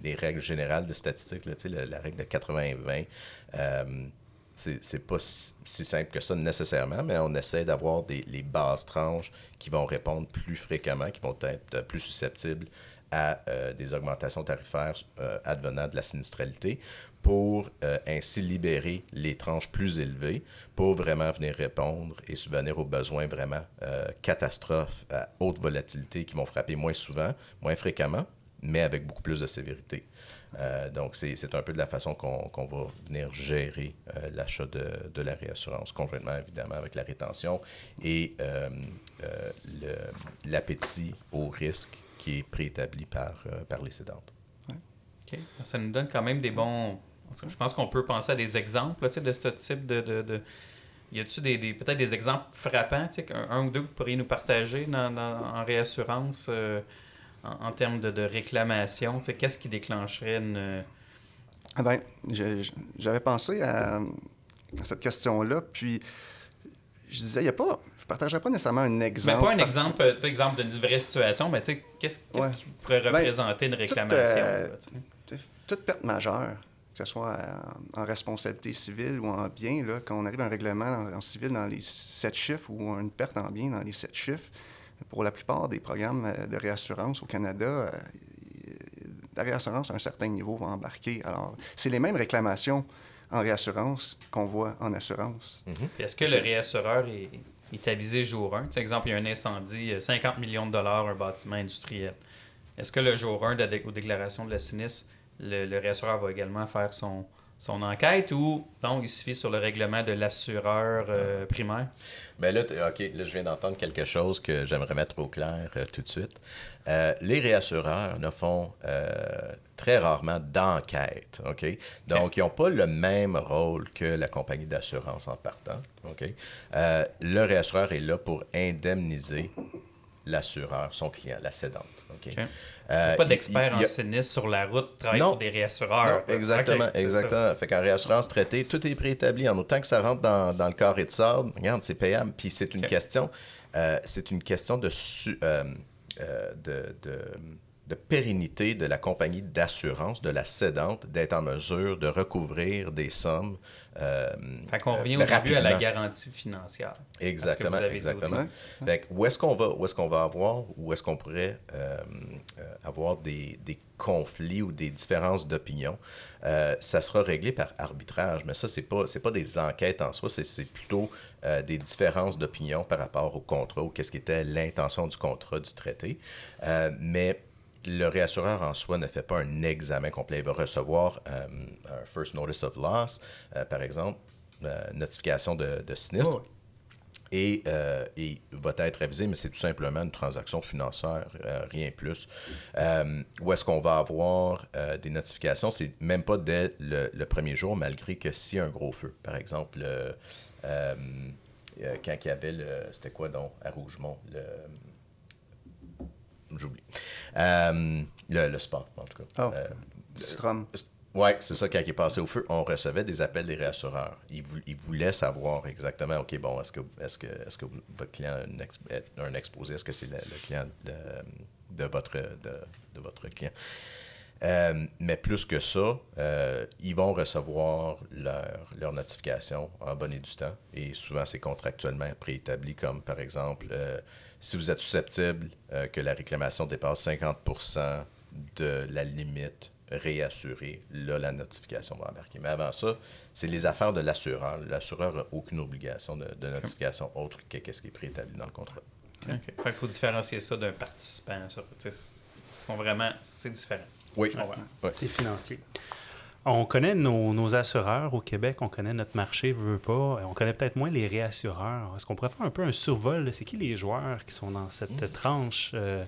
les règles générales de statistiques, là, la, la règle de 80-20. Euh, c'est pas si, si simple que ça nécessairement, mais on essaie d'avoir les bases tranches qui vont répondre plus fréquemment, qui vont être euh, plus susceptibles à euh, des augmentations tarifaires euh, advenant de la sinistralité pour euh, ainsi libérer les tranches plus élevées pour vraiment venir répondre et subvenir aux besoins vraiment euh, catastrophes à haute volatilité qui vont frapper moins souvent, moins fréquemment, mais avec beaucoup plus de sévérité. Euh, donc, c'est un peu de la façon qu'on qu'on va venir gérer l'achat de, de la réassurance, conjointement évidemment avec la rétention et l'appétit au risque qui est préétabli par, par les cédantes. OK. Ça nous donne quand même des bons. Cas, Je pense qu'on peut penser à des exemples là, de ce type de. de, de... Y a-tu des, des- peut-être des exemples frappants, qu'un- un, ou deux que vous pourriez nous partager dans, dans- en réassurance euh, en, en termes de, de réclamation? Qu'est-ce qui déclencherait une. Ah ben, j'avais pensé à, à cette question-là, puis je disais, il y a pas, je partagerais pas nécessairement un Mais exemple. pas un exemple, exemple d'une vraie situation, mais qu'est-ce qu'est-ce Ouais. qui pourrait Ben, représenter une réclamation? euh, là, toute perte majeure ce soit en, en responsabilité civile ou en bien, là, quand on arrive à un règlement en, en civil dans les sept chiffres ou une perte en bien dans les sept chiffres, pour la plupart des programmes euh, de réassurance au Canada, euh, la réassurance à un certain niveau va embarquer. Alors, c'est les mêmes réclamations en réassurance qu'on voit en assurance. Mhm. Est-ce que le réassureur est, est avisé jour 1? Tu sais, exemple, il y a un incendie, euh, 50 millions de dollars, un bâtiment industriel. Est-ce que le jour 1 de la dé- aux déclarations de la sinistre, le, le réassureur va également faire son, son enquête ou non, il suffit sur le règlement de l'assureur euh, primaire? Mais là, t- OK, là, je viens d'entendre quelque chose que j'aimerais mettre au clair euh, tout de suite. Euh, les réassureurs ne font très rarement d'enquête, OK? Donc, ils n'ont pas le même rôle que la compagnie d'assurance en partant, OK? Le réassureur est là pour indemniser l'assureur, son client, la cédante, OK? OK. Euh, pas il en a- sinistre sur la route, travaille Non. pour des réassureurs. non, exactement, Ok, c'est ça. exactement. Fait qu'en réassurance traitée, tout est préétabli. En autant que ça rentre dans, dans le carré de sable, regarde, c'est payable. Puis c'est une question, euh, c'est une question de, su- euh, euh, de, de, de pérennité de la compagnie d'assurance, de la cédante, d'être en mesure de recouvrir des sommes. euh, Fait qu'on revient euh, au début à la garantie financière. Exactement, exactement. Fait que où est-ce qu'on va, où est-ce qu'on va avoir, où est-ce qu'on pourrait euh, avoir des, des conflits ou des différences d'opinion, euh, ça sera réglé par arbitrage. Mais ça, c'est pas, c'est pas des enquêtes en soi, c'est, c'est plutôt euh, des différences d'opinion par rapport au contrat ou qu'est-ce qui était l'intention du contrat du traité. Mais le réassureur en soi ne fait pas un examen complet. Il va recevoir euh, un first notice of loss, euh, par exemple, euh, notification de, de sinistre. Oh, Et, et va être révisé, mais c'est tout simplement une transaction financière, rien plus. Où est-ce qu'on va avoir des notifications? C'est même pas dès le, le premier jour, malgré que s'il y a un gros feu. Par exemple, quand il y avait le. C'était quoi donc à Rougemont? Le, J'oublie. Euh, le, le sport, en tout cas. Ah. Euh, Strom. oui, c'est ça, quand il est passé au feu, on recevait des appels des réassureurs. Ils, vou- ils voulaient savoir exactement, OK, bon, est-ce que, est que, est que votre client a un, ex- un exposé? Est-ce que c'est le, le client de, de votre, de, de votre client? Euh, mais plus que ça, euh, ils vont recevoir leur, leur notification en bonne et due temps. Et souvent, c'est contractuellement préétabli, comme par exemple, euh, si vous êtes susceptible euh, que la réclamation dépasse 50% de la limite réassurée, là, la notification va embarquer. Mais avant ça, c'est les affaires de l'assureur. L'assureur n'a aucune obligation de, de notification autre que ce qui est préétabli dans le contrat. OK. Fait qu'il faut différencier ça d'un participant. Ça. Sont vraiment, c'est différent. Oui. Ouais. C'est financier. On connaît nos, nos assureurs au Québec, on connaît notre marché, veut veut pas. On connaît peut-être moins les réassureurs. Est-ce qu'on pourrait faire un peu un survol? C'est qui les joueurs qui sont dans cette tranche? euh,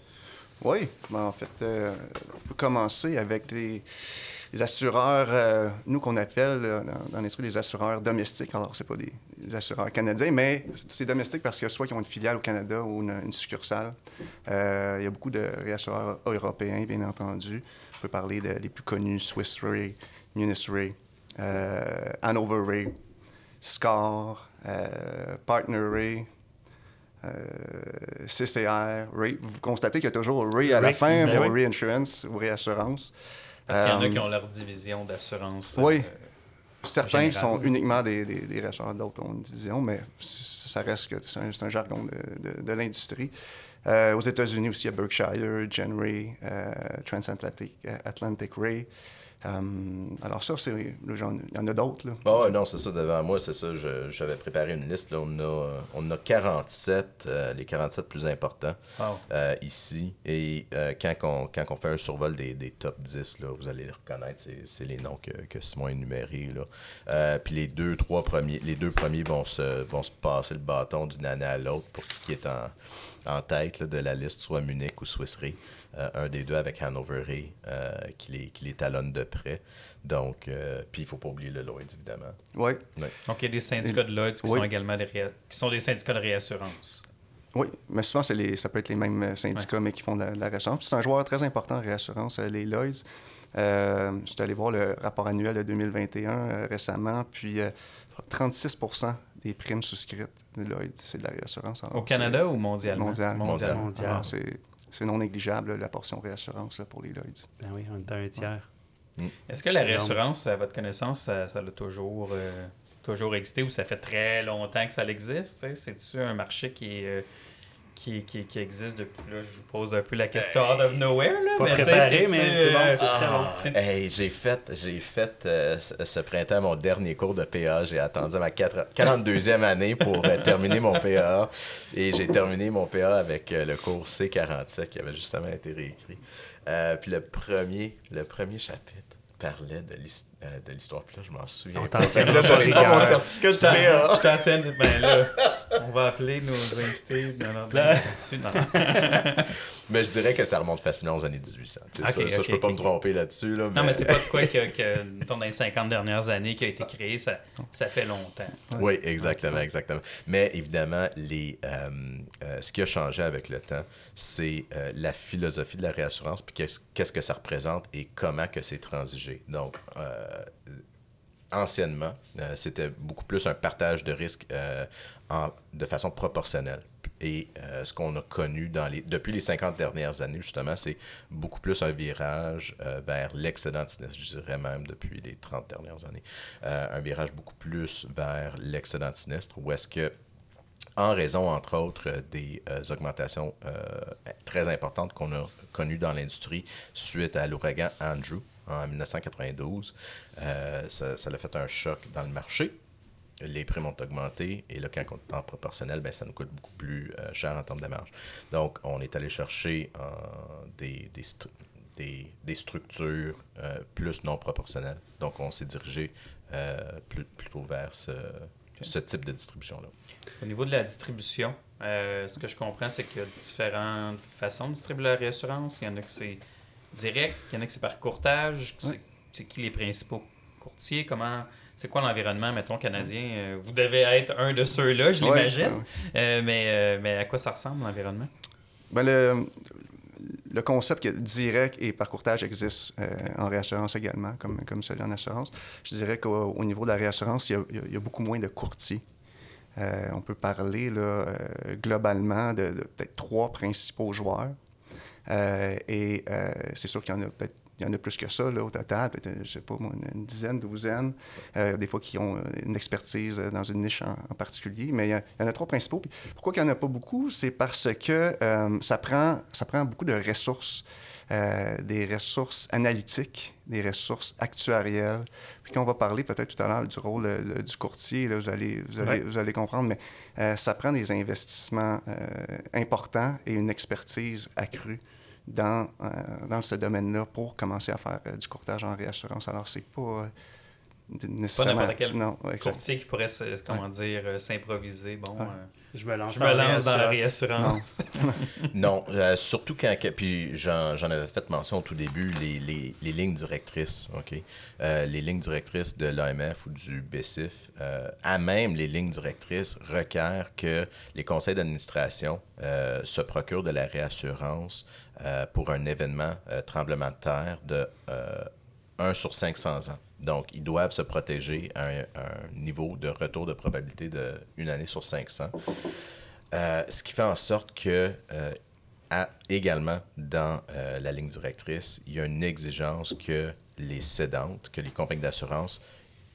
Oui, ben, en fait, euh, on peut commencer avec des, des assureurs, euh, nous qu'on appelle euh, dans, dans l'industrie des assureurs domestiques. Alors, c'est pas des, des assureurs canadiens, mais c'est domestique parce que soit qu'ils ont une filiale au Canada ou une, une succursale. Il y a beaucoup de réassureurs européens, bien entendu. On peut parler des les plus connus, Swiss Re, Munis Re, euh, Hanover Re, Scar, euh, Partner Re, euh, CCR, Re. Vous constatez qu'il y a toujours Re à la fin ben pour oui. Reinsurance ou réassurance. Parce qu'il y en a Euh, qui ont leur division d'assurance. oui. euh, Certains général. sont uniquement des, des, d'autres ont une division, mais ça reste que c'est un, c'est un jargon de, de- de l'industrie. Euh, aux États-Unis aussi, il y a Berkshire, Gen Ray, euh, Transatlantic euh, Atlantic Ray. Euh, alors ça, c'est, là, j'en- il y en a d'autres. là. Ah non, c'est ça, devant moi, c'est ça. je- J'avais préparé une liste. Là, on, a, on a 47, euh, les 47 plus importants wow. euh, ici. Et euh, quand, on, quand on fait un survol des, des top 10, là, vous allez les reconnaître. C'est, c'est les noms que, que Simon a énumérés. Là. Euh, puis les deux, trois premiers, les deux premiers vont se, vont se passer le bâton d'une année à l'autre pour qui est en, en tête là, de la liste, soit Munich ou Swiss Re. Euh, un des deux avec Hanover Re, euh, qui, les, qui les talonne de près. Donc, euh, puis il ne faut pas oublier le Lloyd, évidemment. Oui, Donc, il y a des syndicats de Lloyds qui Oui. sont également des, réa- qui sont des syndicats de réassurance. oui, mais souvent, c'est les, ça peut être les mêmes syndicats, mais qui font de la, de la réassurance. Puis C'est un joueur très important en réassurance, euh, les Lloyds. Euh, J'étais allé voir le rapport annuel de 2021 euh, récemment, puis euh, 36 des primes souscrites de Lloyds, c'est de la réassurance. Alors, Au Canada ou mondialement? Mondial. Mondial. Mondial. Alors, c'est c'est non négligeable, là, la portion réassurance là, pour les Lloyds. Ben oui, on est à un tiers. Est-ce que la réassurance, à votre connaissance, ça, ça a toujours, euh, toujours existé ou ça fait très longtemps que ça existe? C'est-tu un marché qui est, euh, qui, qui, qui existe depuis là? Je vous pose un peu la question out of nowhere. Là, Pas mais préparé, mais c'est bon, euh, très bon. Ah, hey, j'ai fait, j'ai fait euh, ce, printemps mon dernier cours de PA. J'ai attendu ma quatre- 42e année pour euh, terminer mon PA. Et j'ai terminé mon PA avec euh, le cours C47 qui avait justement été réécrit. Euh, puis le premier, le premier chapitre parlait de l'his- de l'histoire. Puis là, je m'en souviens. On pas. là, pas j'avais rigueur. pas mon certificat t'en- PA. je t'en tiens. Ben là, va appeler nos invités? Institut. Non, Mais je dirais que ça remonte facilement aux années 1800. Tu sais, Ok, ça, je peux pas me tromper là-dessus. Là, Non, mais c'est pas de quoi que, dans les 50 dernières années qui a été créé, ça, ça fait longtemps. Oui, exactement, exactement. Mais évidemment, les, euh, euh, ce qui a changé avec le temps, c'est euh, la philosophie de la réassurance, puis qu'est-ce qu'est-ce que ça représente et comment que c'est transigé. Donc, euh, anciennement, euh, c'était beaucoup plus un partage de risques euh, de façon proportionnelle. Et euh, ce qu'on a connu depuis les 50 dernières années, justement, c'est beaucoup plus un virage vers l'excédent sinistre, je dirais même depuis les 30 dernières années. Un virage beaucoup plus vers l'excédent sinistre, où est-ce que en raison, entre autres, des augmentations très importantes qu'on a connues dans l'industrie suite à l'ouragan Andrew en 1992. Euh, ça, ça a fait un choc dans le marché. Les primes ont augmenté et là, quand on est en proportionnel, ben, ça nous coûte beaucoup plus euh, cher en termes de marge. Donc, on est allé chercher euh, des, des, stru- des- des structures euh, plus non proportionnelles. Donc, on s'est dirigé plus- plutôt vers ce, ce type de distribution-là. Au niveau de la distribution, euh, ce que je comprends, c'est qu'il y a différentes façons de distribuer la réassurance. Il y en a que c'est direct, il y en a que c'est par courtage. C'est- Ouais. C'est qui les principaux courtiers? Comment... C'est quoi l'environnement, mettons, canadien? Euh, Vous devez être un de ceux-là, je Ouais, l'imagine. ouais. Euh, mais, euh, mais à quoi ça ressemble, l'environnement? Ben, le, le concept que direct et par courtage existe euh, en réassurance également, comme, comme celui en assurance. Je dirais qu'au au niveau de la réassurance, il y a, il y beaucoup moins de courtiers. On peut parler là, globalement de, de peut-être trois principaux joueurs. Euh, et euh, c'est sûr qu'il y en a peut-être il y en a plus que ça là, au total, peut-être, je sais pas une, dizaine, douzaine, euh, des fois qui ont une expertise dans une niche en, en particulier, mais il y, a- il y en a trois principaux. Puis pourquoi il n'y en a pas beaucoup? C'est parce que euh, ça, prend, ça prend beaucoup de ressources, euh, des ressources analytiques, des ressources actuarielles. Puis quand on va parler peut-être tout à l'heure du rôle le- du courtier, là, vous, allez, vous, allez, Ouais. vous allez comprendre, mais ça prend des investissements importants et une expertise accrue dans, euh, dans ce domaine-là pour commencer à faire euh, du courtage en réassurance. Alors, c'est pas euh, nécessairement... n'importe quel Non, ouais. Courtier qui pourrait, se- comment dire, euh, s'improviser. Bon, Ouais. euh, Je me lance, je me lance dans la réassurance. Non, euh, surtout quand, puis j'en j'en avais fait mention au tout début, les, les- les lignes directrices, OK? Euh, les lignes directrices de l'AMF ou du BCIF, euh, à même les lignes directrices, requièrent que les conseils d'administration euh, se procurent de la réassurance euh, pour un événement euh, tremblement de terre de euh, 1 sur 500 ans. Donc, ils doivent se protéger à un, niveau de retour de probabilité de une année sur 500. Euh, ce qui fait en sorte que, euh, également, dans euh, la ligne directrice, il y a une exigence que les cédantes, que les compagnies d'assurance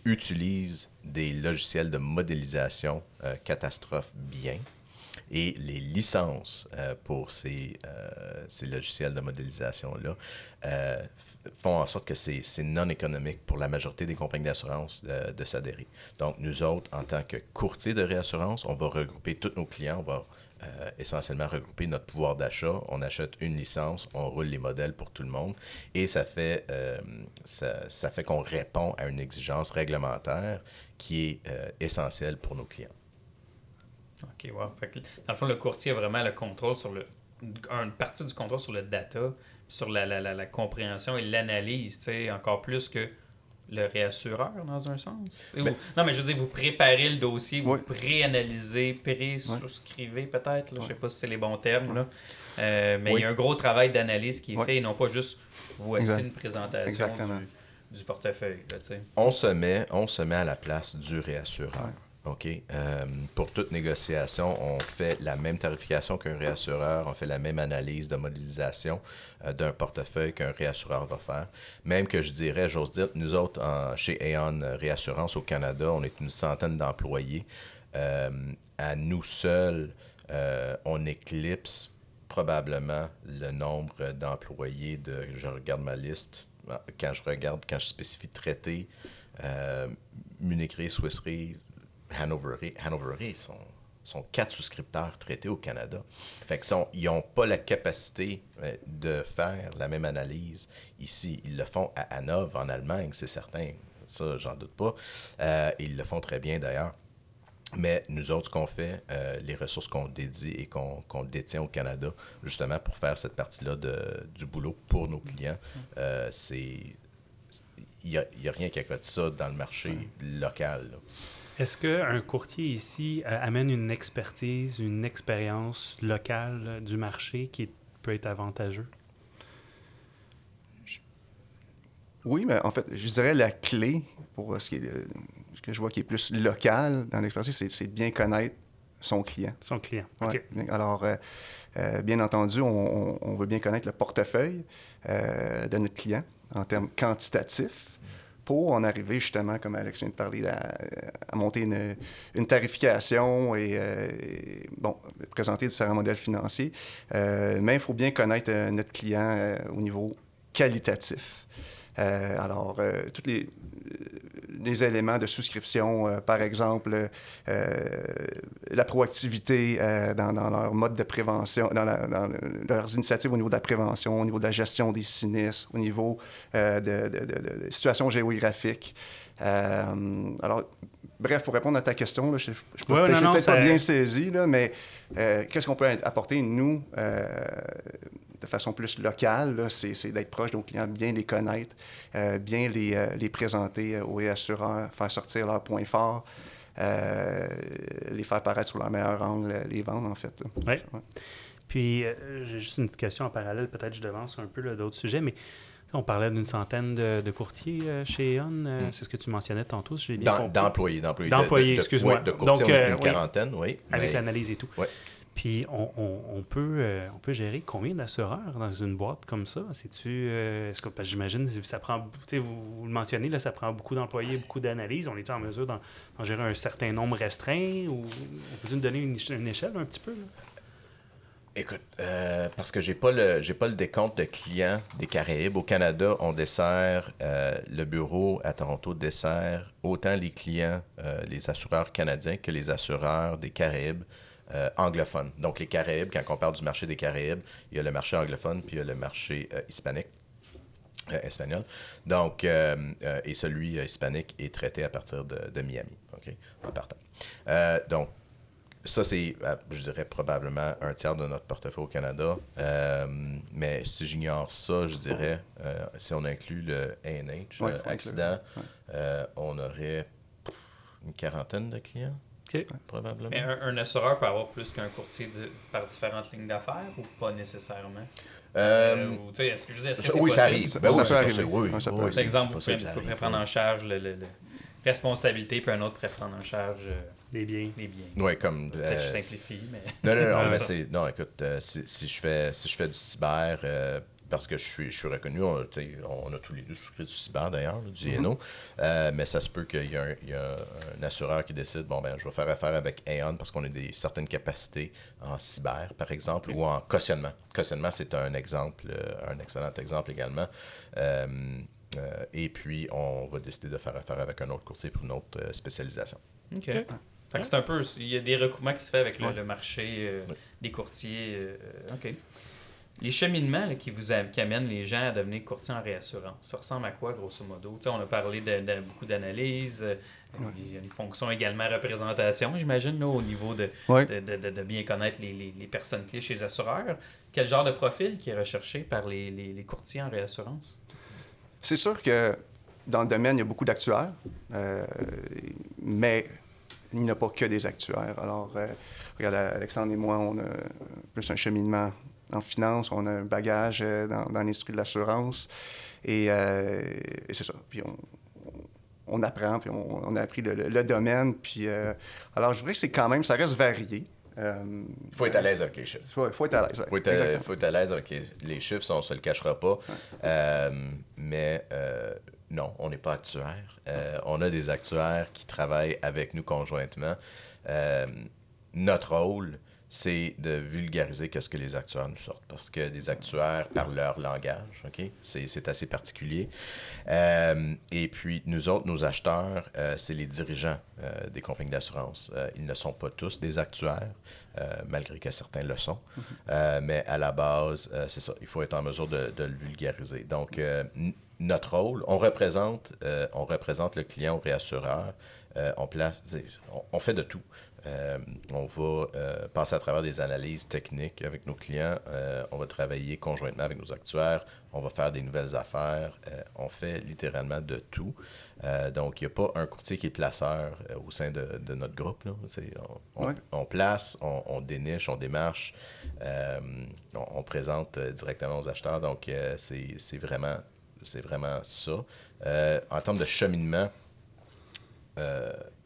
utilisent des logiciels de modélisation euh, catastrophe bien. Et les licences euh, pour ces, euh, ces logiciels de modélisation-là euh, font en sorte que c'est non économique pour la majorité des compagnies d'assurance de, de s'adhérer. Donc, nous autres, en tant que courtier de réassurance, on va regrouper tous nos clients, on va essentiellement regrouper notre pouvoir d'achat. On achète une licence, on roule les modèles pour tout le monde et ça fait, fait qu'on répond à une exigence réglementaire qui est essentielle pour nos clients. OK, wow. Fait que, dans le fond, le courtier a vraiment le contrôle sur le. Une partie du contrôle sur le data, sur la, la, la, la compréhension et l'analyse, tu sais, encore plus que le réassureur, dans un sens. Ben- vous- non, mais je veux dire, vous préparez le dossier, vous Oui. pré-analysez, pré-souscrivez peut-être, là, je sais pas si c'est les bons termes, là. Euh, mais il Oui. y a un gros travail d'analyse qui est Oui. fait et non pas juste voici Exact. une présentation du, du portefeuille. Là, tu sais. On se, met, on se met à la place du réassureur. OK? Euh, pour toute négociation, on fait la même tarification qu'un réassureur, on fait la même analyse de modélisation euh, d'un portefeuille qu'un réassureur va faire. Même que je dirais, j'ose dire, nous autres, chez Aon Réassurance au Canada, on est une centaine d'employés. Euh, à nous seuls, on éclipse probablement le nombre d'employés de, je regarde ma liste, quand je regarde, quand je spécifie traité, Munich Swiss Re, Hanover Re, sont, sont quatre souscripteurs traités au Canada. Fait que sont, ils n'ont pas la capacité euh, de faire la même analyse ici. Ils le font à Hanovre, en Allemagne, c'est certain. Ça, j'en doute pas. Euh, ils le font très bien d'ailleurs. Mais nous autres, ce qu'on fait, euh, les ressources qu'on dédie et qu'on détient au Canada, justement pour faire cette partie-là du boulot pour nos clients, c'est. Il n'y a, a, rien qui accote ça dans le marché local. Est-ce qu'un courtier ici euh, amène une expertise, une expérience locale euh, du marché qui peut être avantageux? Oui, mais en fait, je dirais la clé pour ce, qui est, ce que je vois qui est plus local dans l'expertise, c'est bien connaître son client. Son client. OK. Alors, euh, bien entendu, on, veut bien connaître le portefeuille de notre client en termes quantitatifs pour en arriver justement, comme Alex vient de parler, à, monter une, tarification et, euh, bon, présenter différents modèles financiers. Euh, mais il faut bien connaître euh, notre client au niveau qualitatif. Alors, tous les, les éléments de souscription, euh, par exemple, euh, la proactivité euh, dans, leur mode de prévention, dans, leurs initiatives au niveau de la prévention, au niveau de la gestion des sinistres, au niveau de, de, situations géographiques. alors, bref, pour répondre à ta question, je ne suis peut-être pas bien saisi, là, mais qu'est-ce qu'on peut apporter, nous, de façon plus locale, c'est d'être proche de nos clients, bien les connaître, euh, bien les, euh, les présenter aux réassureurs, faire sortir leurs points forts, euh, les faire paraître sous leur meilleur angle, les vendre en fait. Oui. Puis, j'ai juste une petite question en parallèle, peut-être je devance un peu d'autres sujets, mais on parlait d'une centaine de, courtiers chez E.ON. Mm. C'est ce que tu mentionnais tantôt, si j'ai bien D'employés, d'employés. D'employés, excuse-moi. de courtiers, une quarantaine, oui. Avec l'analyse et tout. Oui. Puis on, peut, euh, on peut gérer combien d'assureurs dans une boîte comme ça? C'est-tu. Euh, est-ce que j'imagine ça prend. Vous, vous le mentionnez, là, ça prend beaucoup d'employés, beaucoup d'analyses. On est en mesure d'en, gérer un certain nombre restreint ou on peut nous donner une, échelle un petit peu? Écoute, euh, parce que j'ai pas le j'ai pas le décompte de clients des Caraïbes. Au Canada, on dessert le bureau à Toronto dessert autant les clients, les assureurs canadiens que les assureurs des Caraïbes. Euh, anglophone. Donc, les Caraïbes, quand on parle du marché des Caraïbes, il y a le marché anglophone, puis il y a le marché euh, hispanique. Euh, espagnol. Donc, et celui hispanique est traité à partir de, Miami, OK, en partant. donc, ça, c'est, je dirais, probablement un tiers de notre portefeuille au Canada. mais si j'ignore ça, je dirais, si on inclut le ANH, accident, on aurait une quarantaine de clients. Probablement. Mais un, assureur peut avoir plus qu'un courtier par différentes lignes d'affaires ou pas nécessairement? Euh, euh est-ce que je est-ce que c'est oui, ça arrive. Ben ça, peut arriver. Oui, Par exemple, vous pouvez prendre en charge le, le, responsabilité, puis un autre pourrait prendre en charge euh, des biens. Les biens. Oui, comme. Euh, je simplifie, mais. Non, non, non, mais c'est. Non, écoute, si, si, je fais, si je fais du cyber, parce que je suis, je suis reconnu. On, on, a tous les deux souscrit du cyber d'ailleurs, du mm mais ça se peut qu'il y, ait un, assureur qui décide bon, ben, je vais faire affaire avec Aon parce qu'on a des certaines capacités en cyber, par exemple, ou en cautionnement. Cautionnement, c'est un exemple, euh, un excellent exemple également. Euh, et puis, on va décider de faire affaire avec un autre courtier pour une autre spécialisation. OK. c'est un peu, il y a des recoupements qui se font avec le, marché des courtiers. OK. Les cheminements qui vous amènent les gens à devenir courtiers en réassurance, ça ressemble à quoi, grosso modo? on a parlé de, beaucoup d'analyses. Euh, il y a une fonction également représentation, j'imagine, au niveau de, de, bien connaître les, personnes clés chez les assureurs. Quel genre de profil qui est recherché par les, courtiers en réassurance? C'est sûr que dans le domaine, il y a beaucoup d'actuaires, euh, mais il n'y a pas que des actuaires. Alors, euh, regarde, Alexandre et moi, on a plus un cheminement en finance, on a un bagage euh, dans, l'industrie de l'assurance. Euh, et, c'est ça. Puis on, on apprend, puis on, on a appris le, le- le domaine. Puis, euh, alors, je dirais que c'est quand même, ça reste varié. Euh, Il faut être à l'aise avec les chiffres. faut, faut être à l'aise. ouais. faut être, à- Exactement. faut être à l'aise avec les, les chiffres, ça, on se le cachera pas. Euh, mais euh, non, on n'est pas actuaire. Euh, on a des actuaires qui travaillent avec nous conjointement. Euh, notre rôle, c'est de vulgariser qu'est-ce que les actuaires nous sortent. Parce que des actuaires parlent leur langage, OK? C'est assez particulier. Euh, et puis, nous autres, nos acheteurs, euh, c'est les dirigeants euh, des compagnies d'assurance. Ils ne sont pas tous des actuaires, euh, malgré que certains le sont. Euh, mais à la base, euh, c'est ça, il faut être en mesure de, le vulgariser. Donc, notre rôle, on représente, on représente le client au réassureur. On, place, on, fait de tout. On va passer à travers des analyses techniques avec nos clients. On va travailler conjointement avec nos actuaires. On va faire des nouvelles affaires. Euh, on fait littéralement de tout. Euh, donc, il n'y a pas un courtier qui est placeur euh, au sein de, de notre groupe. là. On, on- Ouais. on place, on, on déniche, on démarche, on, présente directement aux acheteurs. Donc, c'est c'est vraiment, c'est vraiment ça. En termes de cheminement,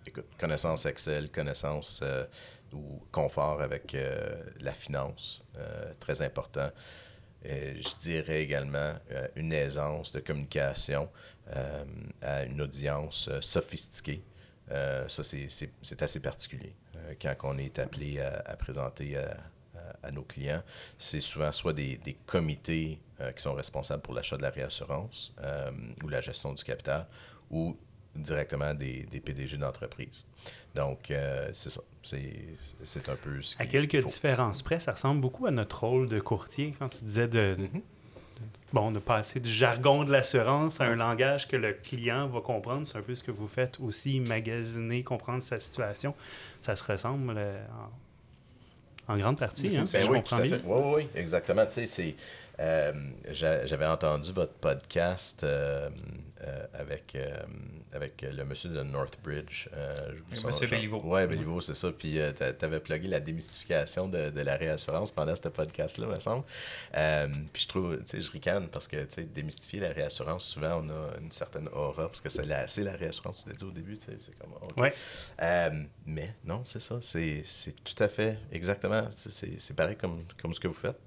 écoute, connaissance Excel, connaissance ou confort avec la finance, très important. Euh, je dirais également euh, une aisance de communication euh, à une audience sophistiquée. Ça, c'est- assez particulier. Quand on est appelé à, présenter à, nos clients, c'est souvent soit des, des comités qui sont responsables pour l'achat de la réassurance ou la gestion du capital, ou directement des, des PDG d'entreprise. Donc, euh, c'est ça. C'est un peu ce À quelques différences près, ça ressemble beaucoup à notre rôle de courtier quand tu disais de, de- bon, de passer du jargon de l'assurance à un langage que le client va comprendre. C'est un peu ce que vous faites aussi, magasiner, comprendre sa situation. Ça se ressemble euh, en, en grande partie, hein, si Ben je oui, comprends bien. oui, oui, exactement. Tu sais, c'est... euh, j'a- J'avais entendu votre podcast euh, euh, avec, avec le monsieur de Northbridge. Monsieur nom. Béliveau. Oui, Béliveau, c'est ça. Puis tu avais plugué la démystification de, de la réassurance pendant ce podcast-là, me semble. Puis je trouve, tu sais, je ricane parce que, tu sais, démystifier la réassurance, souvent, on a une certaine aura parce que c'est la, la réassurance, tu l'as dit au début, tu sais, c'est comme... OK. Ouais. Euh, mais non, c'est ça. C'est tout à fait, exactement. C'est pareil comme, comme ce que vous faites.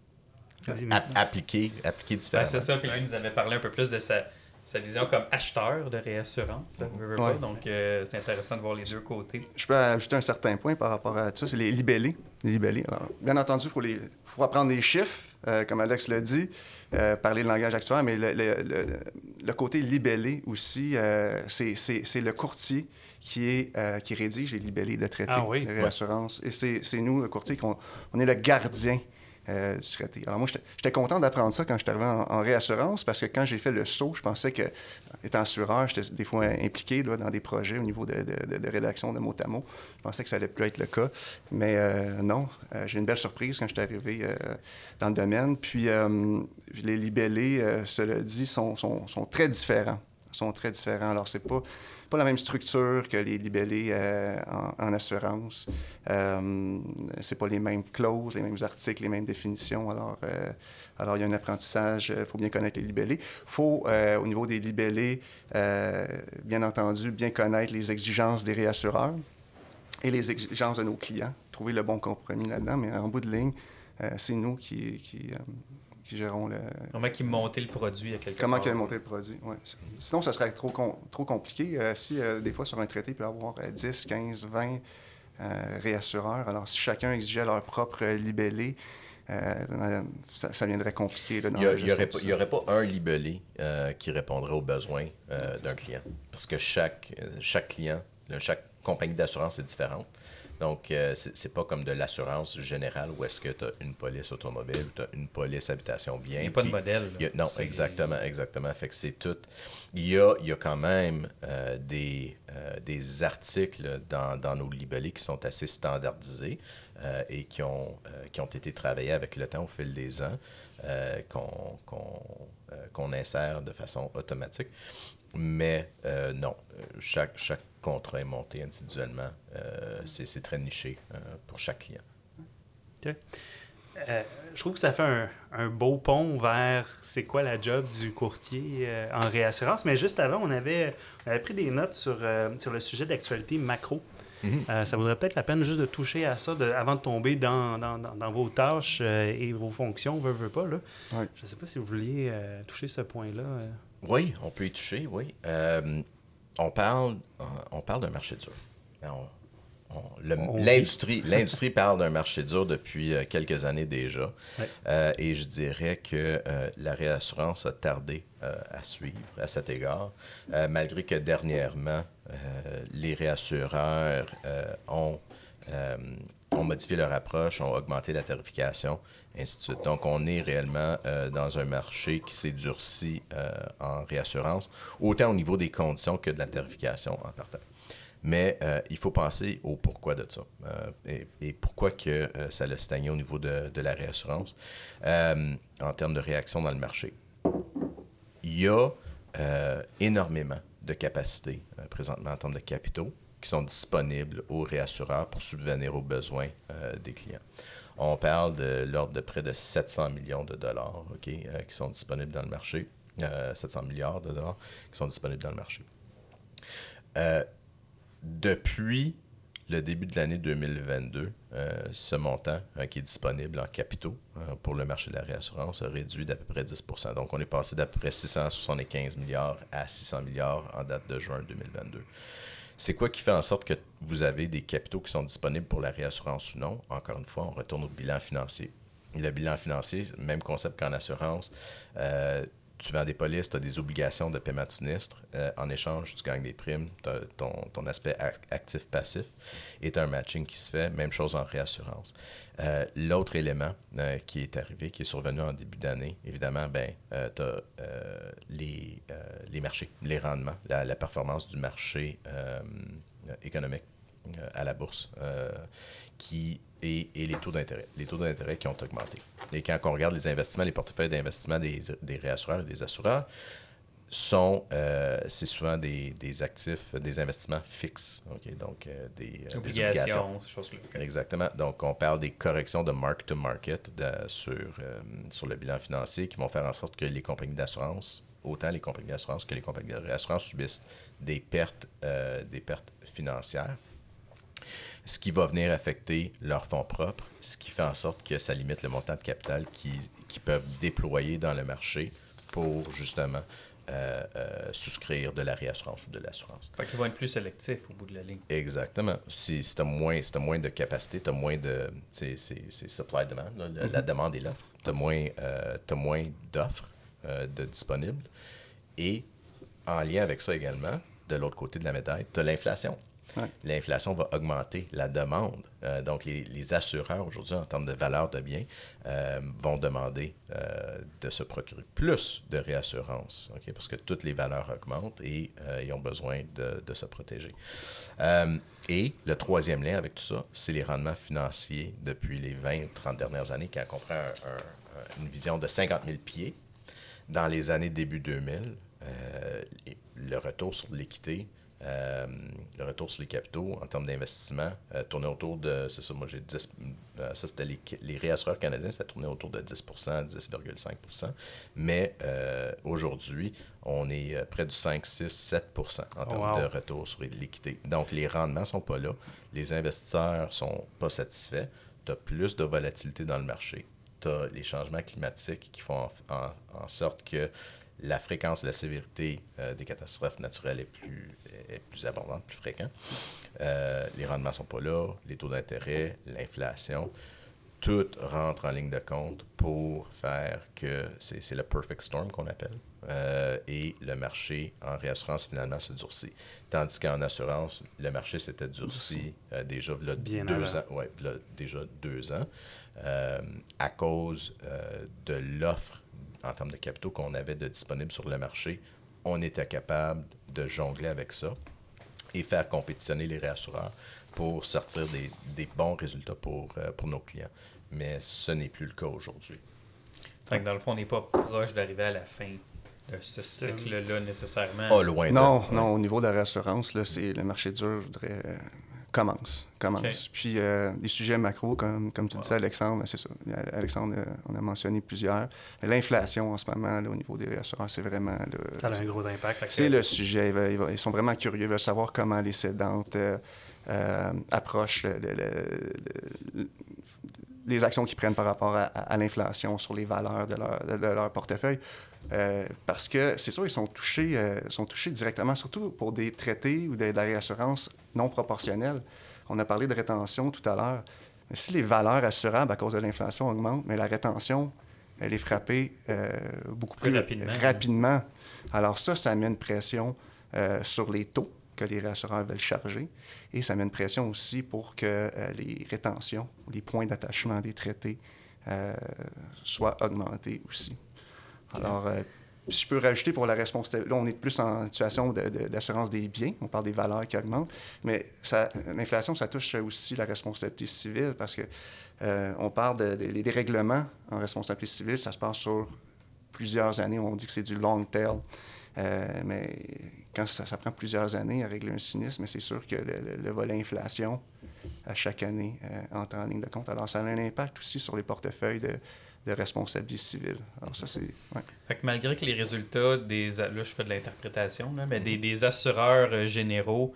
Appliquer, appliquer Ben, différemment. c'est ça, puis lui nous avait parlé un peu plus de sa, sa vision comme acheteur de réassurance. là. Ouais. Donc, euh, c'est intéressant de voir les deux côtés. Je peux ajouter un certain point par rapport à ça, c'est les libellés. Les libellés. Alors, bien entendu, il faut, les- faut apprendre les chiffres, euh, comme Alex l'a dit, euh, parler le langage actuel, mais le, le- le- le côté libellé aussi, euh, c'est- c'est c'est le courtier qui, est, euh, qui rédige les libellés de traité Ah oui, de ouais. réassurance. Et c'est c'est nous, le courtier, qu'on on est le gardien euh. Alors moi, j'étais content d'apprendre ça quand je suis arrivé en, réassurance parce que quand j'ai fait le saut, je pensais que, étant assureur, j'étais des fois impliqué dans des projets au niveau de, rédaction de mot à mot. Je pensais que ça allait plus être le cas. Mais euh, non, Euh, j'ai eu une belle surprise quand je suis arrivé dans le domaine. Puis les libellés, cela dit, sont, sont, sont très différents. sont très différents. Alors, c'est pas pas la même structure que les libellés euh, en, en assurance. Euh, c'est pas les mêmes clauses, les mêmes articles, les mêmes définitions. Alors, euh, alors il y a un apprentissage. Il faut bien connaître les libellés. Il faut, euh, au niveau des libellés, euh, bien entendu, bien connaître les exigences des réassureurs et les exigences de nos clients. Trouver le bon compromis là-dedans. Mais en bout de ligne, euh, c'est nous qui, euh, qui gérons le, Comment qu'ils monter le produit à quelque Comment part. qu'il a monté le produit, ouais. Sinon, ça serait trop, com- trop compliqué. euh, si, euh, des fois, sur un traité, il peut y avoir euh, 10, 15, 20 euh, réassureurs. Alors, si chacun exigeait leur propre libellé, euh, ça, ça viendrait compliqué. Là, dans Il n'y aurait, de pas- ça. il y aurait pas un libellé euh, qui répondrait aux besoins euh, d'un client. Parce que chaque, chaque client, là, chaque compagnie d'assurance est différente. Donc, euh, c'est pas comme de l'assurance générale où est-ce que tu as une police automobile ou tu as une police habitation bien. Il n'y a pas de modèle. a- non, exactement, exactement. Fait que c'est tout. Il y a, il y a quand même euh, des, euh, des articles dans, dans nos libellés qui sont assez standardisés euh, et qui ont, qui ont été travaillés avec le temps au fil des ans, qu'on euh, qu'on insère de façon automatique. Mais non, chaque, chaque contrat est monté individuellement. Euh, c'est c'est très niché euh, pour chaque client. Euh, je trouve que ça fait un, un, beau pont vers c'est quoi la job du courtier euh, en réassurance. Mais juste avant, on avait, on avait pris des notes sur, euh, sur le sujet d'actualité macro. Mhm. ça vaudrait peut-être la peine juste de toucher à ça avant de tomber dans, dans, dans, vos tâches et vos fonctions, veut, veut pas. Là. Je ne sais pas si vous vouliez toucher ce point-là. Oui, on peut y toucher, oui. On parle, on parle d'un marché dur. Ben, L'industrie, l'industrie parle d'un marché dur depuis euh, quelques années déjà. Euh, et je dirais que euh, la réassurance a tardé à suivre à cet égard, malgré que dernièrement, les réassureurs ont, ont modifié leur approche, ont augmenté la tarification, de. Donc, on est réellement dans un marché qui s'est durci en réassurance, autant au niveau des conditions que de la tarification en partant. Mais euh, il faut penser au pourquoi de ça euh, et, pourquoi que euh, ça a stagné au niveau de, la réassurance en termes de réaction dans le marché. Il y a énormément de capacités présentement en termes de capitaux qui sont disponibles aux réassureurs pour subvenir aux besoins des clients. On parle de l'ordre de près de 700 millions de dollars qui sont disponibles dans le marché, 700 milliards de dollars qui sont disponibles dans le marché. Depuis le début de l'année 2022, euh, ce montant euh, qui est disponible en capitaux euh, pour le marché de la réassurance a réduit d'à peu près 10% Donc, on est passé d'à peu près 675 milliards à 600 milliards en date de juin 2022. C'est quoi qui fait en sorte que vous avez des capitaux qui sont disponibles pour la réassurance ou non? Encore une fois, on retourne au bilan financier. Le bilan financier, même concept qu'en assurance, tu vends des polices, tu as des obligations de paiement de sinistre. Euh, en échange, tu gagnes des primes, ton, ton, aspect actif-passif et tu as un matching qui se fait. Même chose en réassurance. Euh, l'autre élément euh, qui est arrivé, qui est survenu en début d'année, évidemment, ben, tu as les, les marchés, les rendements, la performance du marché économique à la bourse qui et, les taux d'intérêt. Les taux d'intérêt qui ont augmenté. Et quand on regarde les investissements, les portefeuilles d'investissement des, des, réassureurs et des assureurs, sont, euh, c'est souvent des, des, actifs, des investissements fixes. Donc, euh, des, euh, obligations, ces choses-là. Exactement. Donc, on parle des corrections de mark-to-market sur, sur le bilan financier qui vont faire en sorte que les compagnies d'assurance, autant les compagnies d'assurance que les compagnies de réassurance, subissent des pertes, des pertes financières ce qui va venir affecter leurs fonds propres, ce qui fait en sorte que ça limite le montant de capital qu'ils peuvent déployer dans le marché pour justement euh, euh, souscrire de la réassurance ou de l'assurance. Fait qu'ils vont être plus sélectifs au bout de la ligne. Exactement. Si, tu as, moins, moins de capacité, tu as moins de. C'est supply-demand, la, mm-hmm. demande et l'offre. Tu as moins, euh, moins d'offres de disponibles. Et en lien avec ça également, de l'autre côté de la médaille, tu as l'inflation l'inflation va augmenter la demande. Euh, donc, les, assureurs aujourd'hui, en termes de valeur de biens, euh, vont demander euh, de se procurer plus de réassurance, parce que toutes les valeurs augmentent et ils ont besoin de, se protéger. et le troisième lien avec tout ça, c'est les rendements financiers depuis les 20 ou 30 dernières années, qui on prend une vision de 50 000 pieds. Dans les années début 2000, le retour sur l'équité euh, le retour sur les capitaux en termes d'investissement euh, tournait autour de, c'est ça, moi j'ai 10, euh, ça c'était les, les, réassureurs canadiens, ça tournait autour de 10% 10,5% Mais aujourd'hui, on est près du 5, 6, 7% en termes de retour sur l'équité. Donc les rendements ne sont pas là, les investisseurs ne sont pas satisfaits, tu as plus de volatilité dans le marché, tu as les changements climatiques qui font en sorte que la fréquence et la sévérité euh, des catastrophes naturelles est plus, est plus abondante, plus fréquente. Euh, les rendements ne sont pas là, les taux d'intérêt, l'inflation, tout rentre en ligne de compte pour faire que c'est le perfect storm qu'on appelle. Euh, et le marché en réassurance finalement se durcit. Tandis qu'en assurance, le marché s'était durci déjà là, deux ans, ouais, déjà deux ans à cause de l'offre en termes de capitaux qu'on avait de disponibles sur le marché, on était capable de jongler avec ça et faire compétitionner les réassureurs pour sortir des, des bons résultats pour, euh, pour nos clients. Mais ce n'est plus le cas aujourd'hui. dans le fond, on n'est pas proche d'arriver à la fin de ce cycle-là nécessairement. Oh, loin non, non, au niveau de la réassurance, c'est le marché dur, je dirais. Commence. commence. Puis euh, les sujets macro, comme, comme tu disais, Alexandre, c'est ça. Alexandre, euh, on a mentionné plusieurs. L'inflation en ce moment, au niveau des réassureurs, c'est vraiment. ça a un gros impact. C'est le sujet. Ils, sont vraiment curieux. Ils veulent savoir comment les cédantes approchent les actions qu'ils prennent par rapport à, l'inflation sur les valeurs de leur, de leur portefeuille. Euh, parce que c'est sûr, ils sont touchés, euh, sont touchés directement, surtout pour des traités ou de, la réassurance non proportionnelle. On a parlé de rétention tout à l'heure. Mais si les valeurs assurables à cause de l'inflation augmentent, mais la rétention, elle est frappée euh, beaucoup plus, rapidement. Alors ça, ça met une pression sur les taux que les réassureurs veulent charger. Et ça met une pression aussi pour que les rétentions, les points d'attachement des traités soient augmentés aussi. Alors, euh, si je peux rajouter pour la responsabilité, là, on est plus en situation d'assurance des biens, on parle des valeurs qui augmentent, mais l'inflation, ça touche aussi la responsabilité civile parce que euh, on parle des règlements en responsabilité civile, ça se passe sur plusieurs années, on dit que c'est du long tail. Euh, mais quand ça, prend plusieurs années à régler un sinistre, mais c'est sûr que le, volet inflation, à chaque année, entre en ligne de compte. Alors, ça a un impact aussi sur les portefeuilles de, de responsabilité civile. Alors ça, c'est... Fait que malgré que les résultats des... Là, je fais de l'interprétation, mais des, des, assureurs euh, généraux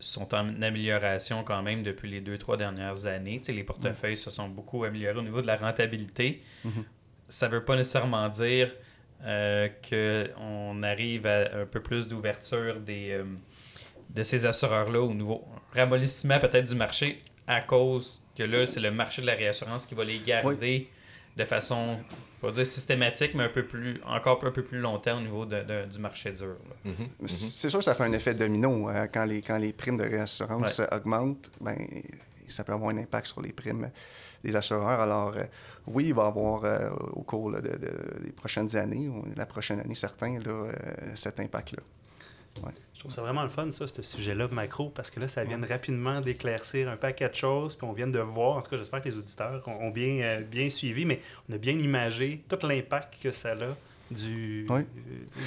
sont en amélioration quand même depuis les deux, trois dernières années. les portefeuilles se sont beaucoup améliorés au niveau de la rentabilité. Mm-hmm. Ça ne veut pas nécessairement dire euh, qu'on arrive à un peu plus d'ouverture des, euh, de ces assureurs-là au niveau ramollissement peut-être du marché à cause que là, c'est le marché de la réassurance qui va les garder de façon, pas dire systématique, mais un peu plus, encore un peu plus longtemps au niveau de, du marché dur. Mm-hmm. Mm-hmm. C'est sûr que ça fait un effet domino. Hein. quand, les, quand les primes de réassurance augmentent, ben, ça peut avoir un impact sur les primes des assureurs. Alors, euh, oui, il va y avoir euh, au cours des prochaines années, ou la prochaine année certain, là, euh, cet impact-là. Je trouve ça vraiment le fun, ça, ce sujet-là macro, parce que là, ça vient rapidement d'éclaircir un paquet de choses, puis on vient de voir, en tout cas, j'espère que les auditeurs ont, bien, euh, bien suivi, mais on a bien imagé tout l'impact que ça a du,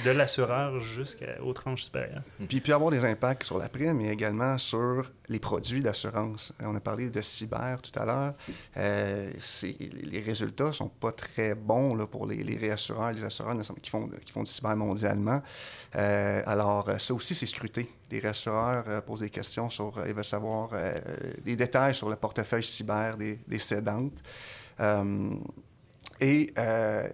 de l'assureur jusqu'aux tranches supérieures. Puis il peut y avoir des impacts sur la prime, mais également sur les produits d'assurance. On a parlé de cyber tout à l'heure. Euh, les résultats ne sont pas très bons là, pour les, les, réassureurs, les assureurs qui font, qui font du cyber mondialement. Euh, alors, ça aussi, c'est scruté. Les réassureurs euh, posent des questions sur, ils veulent savoir des détails sur le portefeuille cyber des, des cédantes. Et euh,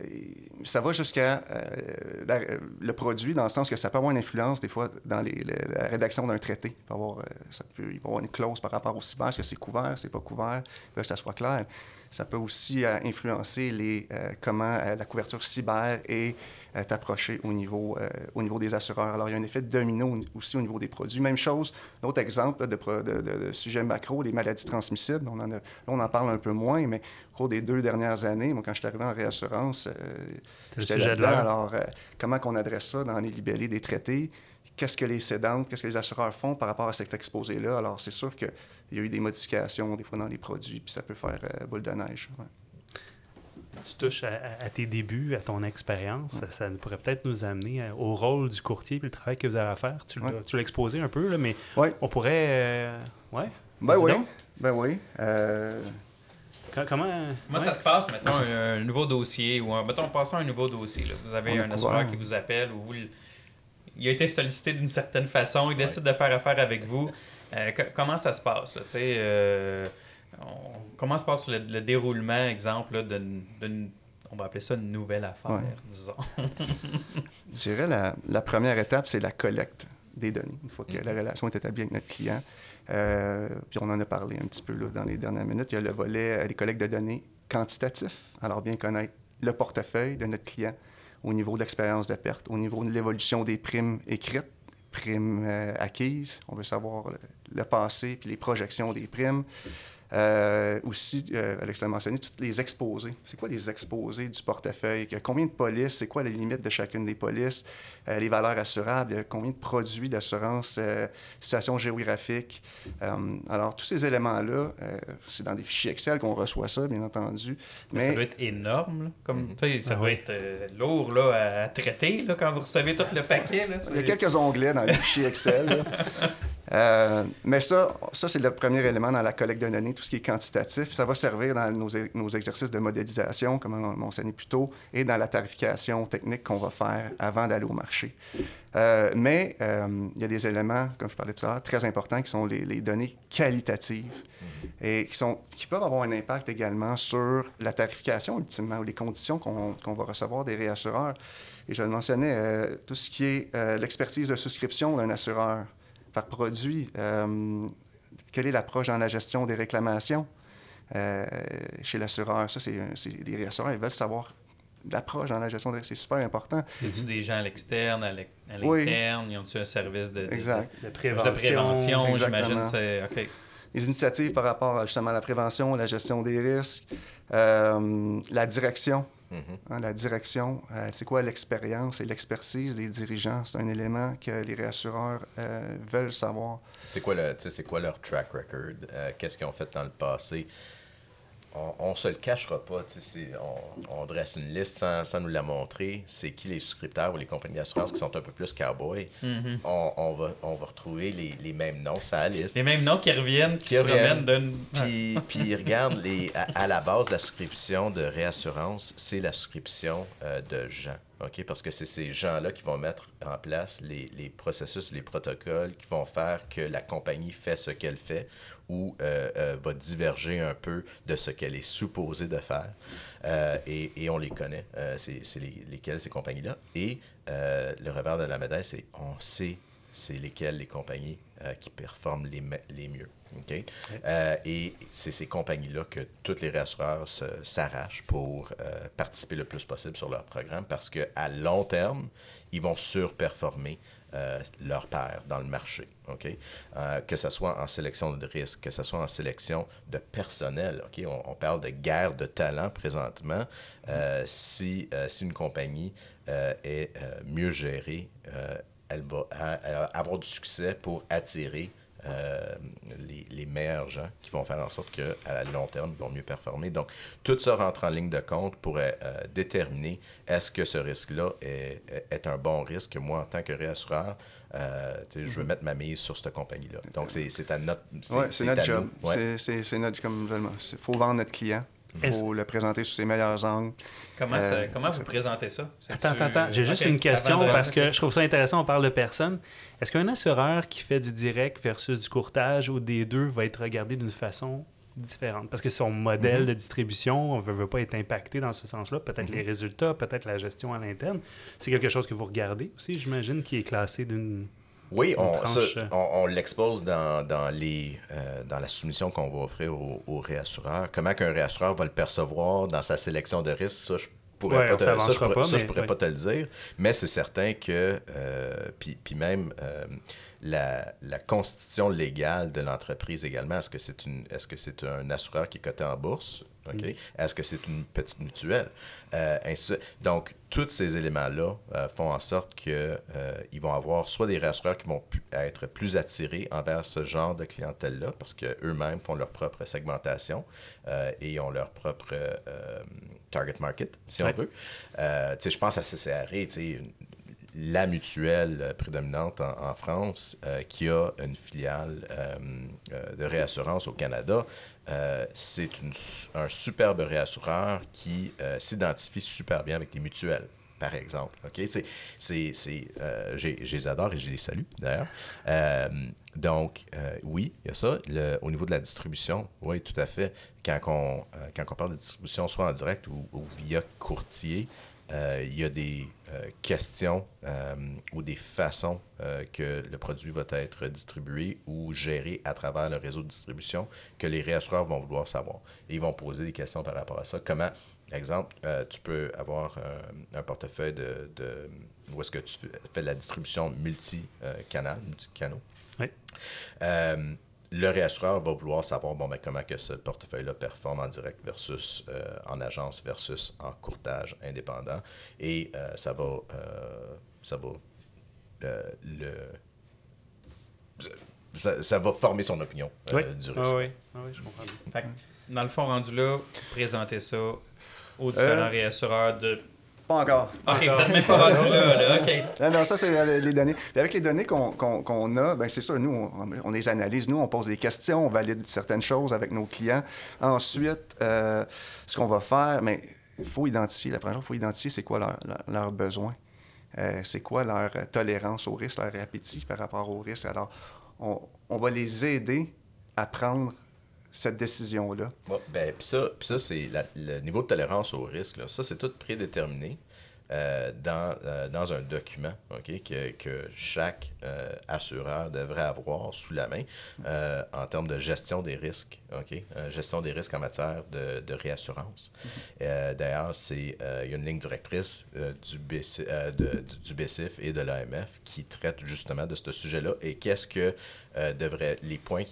ça va jusqu'à euh, le produit, dans le sens que ça peut avoir une influence, des fois, dans la rédaction d'un traité. Il peut, avoir, euh, avoir une clause par rapport au est-ce que c'est couvert, c'est pas couvert, que ça soit clair. Ça peut aussi influencer les, comment la couverture cyber est approchée au niveau, au niveau des assureurs. Alors, il y a un effet domino aussi au niveau des produits. Même chose, d'autres exemples de, de, de, sujets macro, les maladies transmissibles. On en, là, on en parle un peu moins, mais au cours des deux dernières années, moi, quand je suis arrivé en réassurance, j'étais là-dedans. Alors, comment qu'on adresse ça dans les libellés des traités? Qu'est-ce que les cédantes, qu'est-ce que les assureurs font par rapport à cet exposé-là? Alors, c'est sûr qu'il y a eu des modifications, des fois, dans les produits, puis ça peut faire boule de neige. Tu touches à, tes débuts, à ton expérience. Ça, pourrait peut-être nous amener au rôle du courtier et le travail que vous avez à faire. Tu, l'as exposé un peu, là, mais on pourrait. ouais. Ben oui. Ben oui. Euh, comment. Moi, ça se passe, mettons, un, nouveau dossier ou, mettons, passons à un nouveau dossier. Vous avez un assureur qui vous appelle ou vous. Il a été sollicité d'une certaine façon, il décide de faire affaire avec vous. Euh, comment ça se passe? Là, euh, comment se passe le, déroulement, exemple, d'une on va appeler ça une nouvelle affaire, disons. Je dirais la, la première étape, c'est la collecte des données. Une fois que la mm-hmm. relation est établie avec notre client, euh, puis on en a parlé un petit peu là, dans les dernières minutes, il y a le volet les collectes de données quantitatif. Alors, bien connaître le portefeuille de notre client au niveau d'expérience de perte, au niveau de l'évolution des primes écrites, primes euh, acquises. On veut savoir le, passé puis les projections des primes. Euh, aussi, euh, Alex l'a mentionné, toutes les exposés. C'est quoi les exposés du portefeuille? Combien de polices? C'est quoi les limites de chacune des polices? Euh, les valeurs assurables? Combien de produits d'assurance? Euh, situation géographique? alors, tous ces éléments-là, c'est dans des fichiers Excel qu'on reçoit ça, bien entendu. Mais, ça doit être énorme. Comme, mhm. Ça ah doit être lourd là, à traiter là, quand vous recevez tout le paquet. Il y a quelques onglets dans les fichiers Excel. Euh, mais ça, ça c'est le premier élément dans la collecte de données, tout ce qui est quantitatif. Ça va servir dans nos, nos exercices de modélisation, comme on mentionnait plus tôt, et dans la tarification technique qu'on va faire avant d'aller au marché. Euh, mais euh, il y a des éléments, comme je parlais tout à l'heure, très importants qui sont les, données qualitatives et qui peuvent avoir un impact également sur la tarification, ultimement, ou les conditions qu'on va recevoir des réassureurs. Et je le mentionnais, euh, tout ce qui est l'expertise de souscription d'un assureur par produit. quelle est l'approche dans la gestion des réclamations chez l'assureur? Ça, c'est les réassureurs, ils veulent savoir l'approche dans la gestion de c'est super important. C'est-tu des gens à l'externe, à l'interne? Ils ont-tu un service de, de, prévention? j'imagine. C'est... Les initiatives par rapport justement à la prévention, la gestion des risques, euh, la direction. Mm-hmm. Hein, la direction, euh, c'est quoi l'expérience et l'expertise des dirigeants? C'est un élément que les réassureurs euh, veulent savoir. C'est quoi, le, c'est quoi leur track record? qu'est-ce qu'ils ont fait dans le passé? On, ne se le cachera pas. On, on, dresse une liste sans, nous la montrer. C'est qui les souscripteurs ou les compagnies d'assurance qui sont un peu plus cowboys? Mm-hmm. on, va, on va retrouver les, mêmes noms sur la liste. Les mêmes noms qui reviennent, qui, se reviennent d'une. Puis, puis regarde, les, à, la base, la souscription de réassurance, c'est la souscription euh, de gens. Parce que c'est ces gens-là qui vont mettre en place les, les, processus, les protocoles qui vont faire que la compagnie fait ce qu'elle fait ou euh, euh, va diverger un peu de ce qu'elle est supposée de faire. Euh, et, et, on les connaît, c'est les, lesquelles ces compagnies-là. Et le revers de la médaille, c'est on sait c'est lesquelles les compagnies qui performent les, les mieux. Et c'est ces compagnies-là que tous les réassureurs s'arrachent pour participer le plus possible sur leur programme parce qu'à long terme, ils vont surperformer euh, leur père dans le marché. OK? Euh, que ce soit en sélection de risque, que ce soit en sélection de personnel. OK? On, parle de guerre de talent présentement. Euh, si, si une compagnie est mieux gérée, elle va avoir du succès pour attirer euh, les, les, meilleurs gens qui vont faire en sorte qu'à long terme, ils vont mieux performer. Donc, tout ça rentre en ligne de compte pour euh, déterminer est-ce que ce risque-là est, est, un bon risque. Moi, en tant que réassureur, euh, je veux mm-hmm. mettre ma mise sur cette compagnie-là. Donc, c'est à notre, c'est notre job. C'est notre comme Il faut vendre notre client. Il faut le présenter sous ses meilleurs angles. Comment, euh, comment vous présentez ça? Attends, attends, attends. J'ai juste une question parce que je trouve ça intéressant. On parle de personne. Est-ce qu'un assureur qui fait du direct versus du courtage ou des deux va être regardé d'une façon différente? Parce que son modèle mm-hmm. de distribution ne veut, pas être impacté dans ce sens-là. Peut-être les mm-hmm. résultats, peut-être la gestion à l'interne. C'est quelque chose que vous regardez aussi, j'imagine, qui est classé d'une oui, on, euh. on, l'expose dans, dans, les, euh, dans la soumission qu'on va offrir au, réassureur. Comment qu'un réassureur va le percevoir dans sa sélection de risques, ça, je pourrais pas te, ça, je pourrais, pourrais pas te le dire. Mais c'est certain que, euh, puis, même la, la, constitution légale de l'entreprise également, est-ce que c'est est-ce que c'est un assureur qui est coté en bourse? Est-ce que c'est une petite mutuelle? Euh, donc, tous ces éléments-là euh, font en sorte qu'ils euh, vont avoir soit des rassureurs qui vont être plus attirés envers ce genre de clientèle-là, parce qu'eux-mêmes font leur propre segmentation et ont leur propre target market, si on veut. je pense à CCRE, la mutuelle prédominante en, France qui a une filiale de réassurance au Canada, euh, c'est un superbe réassureur qui euh, s'identifie super bien avec les mutuelles, par exemple. OK? C'est, c'est, euh, je les adore et je les salue, d'ailleurs. donc, oui, il y a ça. au niveau de la distribution, oui, tout à fait. Quand on, quand on parle de distribution, soit en direct ou via courtier, euh, il y a des euh, questions euh, ou des façons que le produit va être distribué ou géré à travers le réseau de distribution que les réassureurs vont vouloir savoir. Et ils vont poser des questions par rapport à ça. Comment, exemple, tu peux avoir un portefeuille de, de, où est-ce que tu fais de la distribution multi-canal, multi-canaux? Oui le réassureur va vouloir savoir bon, ben, comment que ce portefeuille-là performe en direct versus euh, en agence versus en courtage indépendant. Et euh, ça va, euh, ça va le. Ça, va former son opinion du risque. Ah oui. Ah oui, je comprends. dans le fond, rendu là, présenter ça aux différents réassureurs de Pas encore. OK, vous n'êtes même pas rendu là, là. OK. Non, non, ça, c'est euh, les données. Puis avec les données qu'on qu'on- qu'on a, ben c'est sûr, nous, on, on les analyse, nous, on pose des questions, on valide certaines choses avec nos clients. Ensuite, euh, ce qu'on va faire, mais il faut identifier, la première chose, il faut identifier c'est quoi leur- leur- leurs besoins. Euh, c'est quoi leur tolérance au risque, leur appétit par rapport au risque. Alors, on, on va les aider à prendre cette décision-là. Ouais, ben, puis ça, ça c'est le niveau de tolérance au risque. Là. Ça, c'est tout prédéterminé euh, dans, euh, dans un document ok, que, que chaque euh, assureur devrait avoir sous la main en termes de gestion des risques. ok, euh, gestion des risques en matière de, de réassurance. D'ailleurs, il y a une ligne directrice du, BC, du BCIF et de l'AMF qui traite justement de ce sujet-là et qu'est-ce que devraient les points,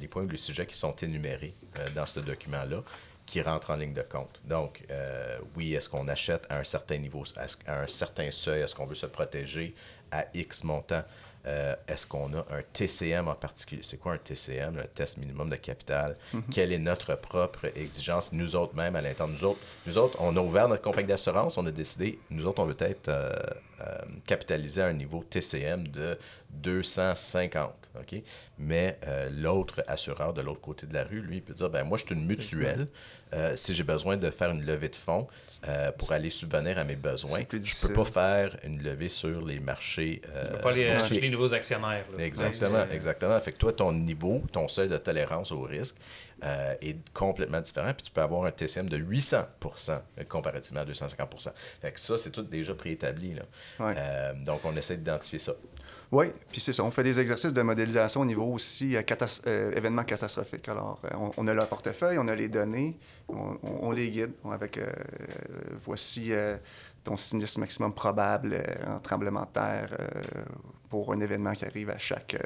les points ou les sujets qui sont énumérés dans ce document-là qui rentrent en ligne de compte. Donc, euh, oui, est-ce qu'on achète à un certain niveau, à un certain seuil, est-ce qu'on veut se protéger à X montant? Euh, est-ce qu'on a un TCM en particulier? C'est quoi un TCM, un test minimum de capital? Quelle est notre propre exigence, nous autres même à l'intérieur? Nous autres, nous autres, on a ouvert notre compagnie d'assurance, on a décidé, nous autres, on veut être euh, euh, capitalisé à un niveau TCM de 250, OK? Mais euh, l'autre assureur de l'autre côté de la rue, lui, il peut dire, ben moi, je suis une mutuelle. Euh, si j'ai besoin de faire une levée de fonds euh, pour aller subvenir à mes besoins, je difficile. peux pas faire une levée sur les marchés. euh, On peut pas aller acheter les nouveaux actionnaires. là. Exactement, exactement. Fait que toi, ton niveau, ton seuil de tolérance au risque euh, est complètement différent. Puis tu peux avoir un TCM de 800% comparativement à 250 Fait que ça, c'est tout déjà préétabli. Là. Ouais. Euh, donc, on essaie d'identifier ça. Oui, puis c'est ça. On fait des exercices de modélisation au niveau aussi euh, catas- euh, événements catastrophiques. Alors, euh, on, on a leur portefeuille, on a les données, on, on- on les guide avec euh, euh, voici euh, ton sinistre maximum probable euh, en tremblement de terre euh, pour un événement qui arrive à chaque.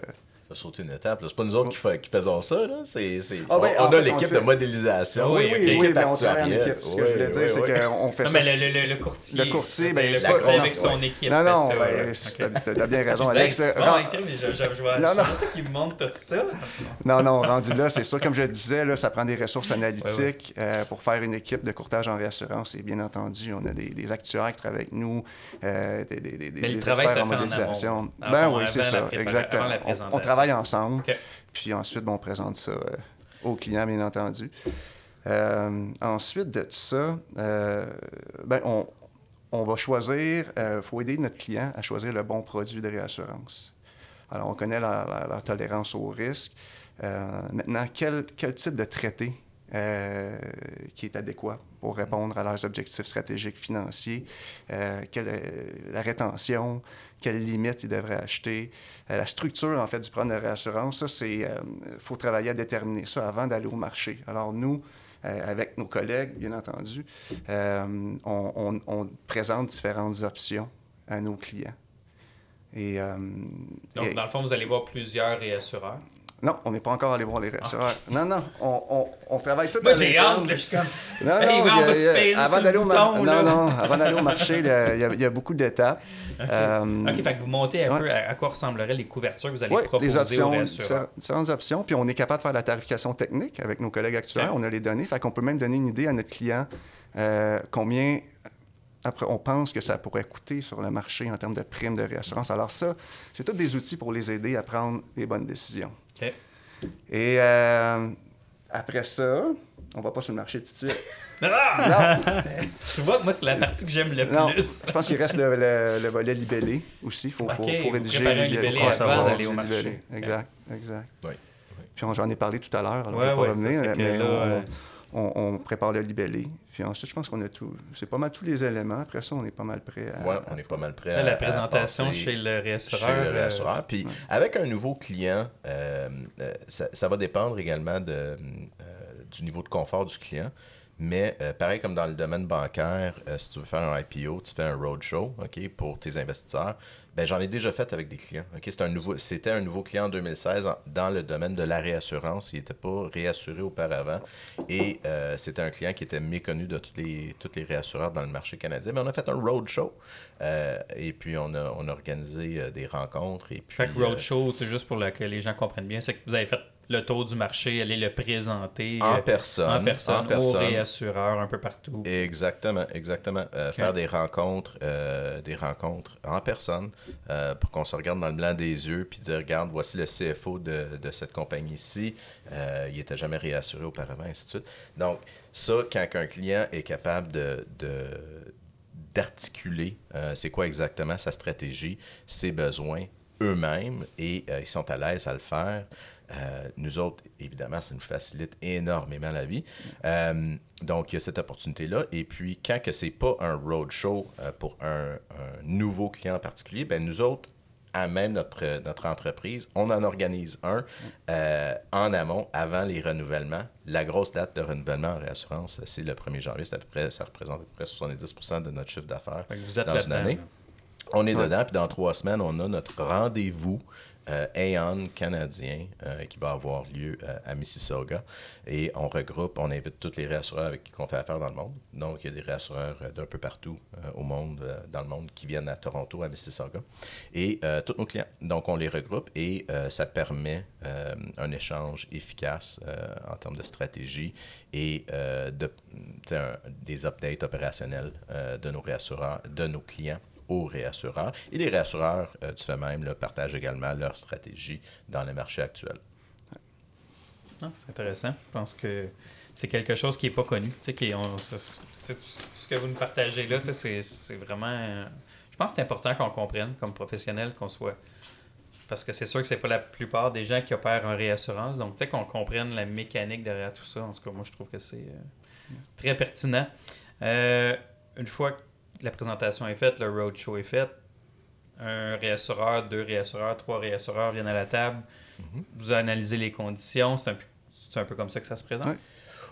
Ça sauter une étape. C'est pas nous autres qui, fa- qui faisons ça. Là. C'est, c'est- Ah on, ben, on a l'équipe de modélisation. Oui, oui, oui, l'équipe mais on travaille en équipe. Ce que je voulais Oui, dire, oui, c'est oui. qu'on fait Non, ça. mais le, le, le courtier. Le courtier, c'est ben, le courtier avec son équipe. Non, non, ben, t'as t'as- t'as bien raison, Alex. c'est ça qui me montre tout ça. Non, non, rendu là, c'est sûr, comme je le disais, là, ça prend des ressources analytiques euh, pour faire une équipe de courtage en réassurance. Et bien entendu, on a des, actuaires qui travaillent avec nous, euh, des, des, des, Mais le des travail experts en modélisation. ben oui, c'est ça, exactement. On- présentation. Travaille ensemble, puis ensuite, bon, on présente ça euh, aux clients, bien entendu. Euh, ensuite de ça, euh, ben, on, on va choisir, il faut aider notre client à choisir le bon produit de réassurance. Alors, on connaît leur, leur- leur tolérance au risque. Euh, maintenant, quel, quel type de traité euh, qui est adéquat pour répondre à leurs objectifs stratégiques financiers? Euh, quelle est la rétention? Quelles limites ils devraient acheter? Euh, la structure, en fait, du programme de réassurance, ça, c'est... Il faut travailler à déterminer ça avant d'aller au marché. Alors, nous, euh, avec nos collègues, bien entendu, euh, on, on- on présente différentes options à nos clients. Et, euh, Donc, et- dans le fond, vous allez voir plusieurs réassureurs. Non, on n'est pas encore allé voir les réassureurs. Non, non, on, on, on travaille tout Moi, j'ai hâte, là, je suis comme. Non, Hey, non, il y a- y avant d'aller le au mar- marché, il y a, y beaucoup d'étapes. Euh, OK, fait que vous montez un Ouais. peu à, à quoi ressembleraient les couvertures que vous allez ouais, proposer les aux options, réassureurs. diffé- différentes options. Puis on est capable de faire la tarification technique avec nos collègues actuels. On a les données. Fait qu'on peut même donner une idée à notre client euh, combien après, on pense que ça pourrait coûter sur le marché en termes de primes de réassurance. Alors ça, c'est tous des outils pour les aider à prendre les bonnes décisions. OK. Et euh, après ça, on va pas sur le marché tout de suite. Ah! Tu vois, moi, c'est la partie que j'aime le Non, plus. je pense qu'il reste le, le- le volet libellé aussi. Il faut, rédiger un le- libellé avant savoir d'aller au marché. libellé. Exact, exact. Oui. Puis on- j'en ai parlé tout à l'heure, alors Ouais, je ne vais ouais, pas revenir, ça fait que mais là, on, euh, on- on prépare le libellé. Puis ensuite, je pense qu'on a tout. C'est pas mal tous les éléments. Après ça, on est pas mal prêt à. Ouais, on est pas mal prêt à, la présentation chez le réassureur. chez le euh. Puis avec un nouveau client, euh, euh, ça, ça va dépendre également de, euh, du niveau de confort du client. Mais euh, pareil comme dans le domaine bancaire, euh, si tu veux faire un IPO, tu fais un roadshow ok, pour tes investisseurs. Ben, j'en ai déjà fait avec des clients. C'est un nouveau, c'était un nouveau client en 2016 en- dans le domaine de la réassurance. Il n'était pas réassuré auparavant. Et euh, c'était un client qui était méconnu de tous les, tous les réassureurs dans le marché canadien. Mais on a fait un roadshow. Euh, et puis, on a, on a organisé euh, des rencontres. Et puis, Fait que Roadshow, c'est juste pour que les gens comprennent bien, c'est que vous avez fait le tour du marché, aller le présenter En euh, personne. en personne, en aux personne. réassureurs un peu partout. Exactement, exactement. Euh, Faire des rencontres, euh, des rencontres en personne euh, pour qu'on se regarde dans le blanc des yeux puis dire regarde, voici le CFO de, de cette compagnie-ci. Il n'était jamais réassuré auparavant, ainsi de suite. Donc, ça, quand un client est capable de. de- d'articuler euh, c'est quoi exactement sa stratégie, ses besoins eux-mêmes et euh, ils sont à l'aise à le faire. Euh, nous autres, évidemment, ça nous facilite énormément la vie. Euh, donc, il y a cette opportunité-là. Et puis, quand que c'est pas un roadshow euh, pour un, un nouveau client en particulier, ben nous autres, à même notre, notre entreprise, on en organise un en amont, avant les renouvellements. La grosse date de renouvellement en réassurance, c'est le 1er janvier. À peu près, ça représente à peu près 70 de notre chiffre d'affaires dans une année. là. On est Ouais. dedans, puis dans trois semaines, on a notre rendez-vous euh, Aon canadien euh, qui va avoir lieu euh, à Mississauga. Et on regroupe, on invite tous les réassureurs avec qui on fait affaire dans le monde. Donc, il y a des réassureurs euh, d'un peu partout au monde, dans le monde, qui viennent à Toronto, à Mississauga. Et tous nos clients. Donc, on les regroupe et ça permet un échange efficace en termes de stratégie et de, un- des updates opérationnels de nos réassureurs, de nos clients aux réassureurs. Et les réassureurs, euh, du fait même, là, partagent également leur stratégie dans les marchés actuels. Ah, c'est intéressant. Je pense que c'est quelque chose qui n'est pas connu. Tu sais, qui, tu tout ce que vous nous partagez là, tu sais, c'est, c'est vraiment. euh, Je pense que c'est important qu'on comprenne comme professionnel qu'on soit. Parce que c'est sûr que c'est pas la plupart des gens qui opèrent en réassurance. Donc, tu sais, qu'on comprenne la mécanique derrière tout ça. En tout cas, moi, je trouve que c'est euh, très pertinent. Euh, une fois que la présentation est faite, le roadshow est fait, un réassureur, deux réassureurs, trois réassureurs viennent à la table. Vous analysez les conditions. C'est un, peu- c'est un peu comme ça que ça se présente.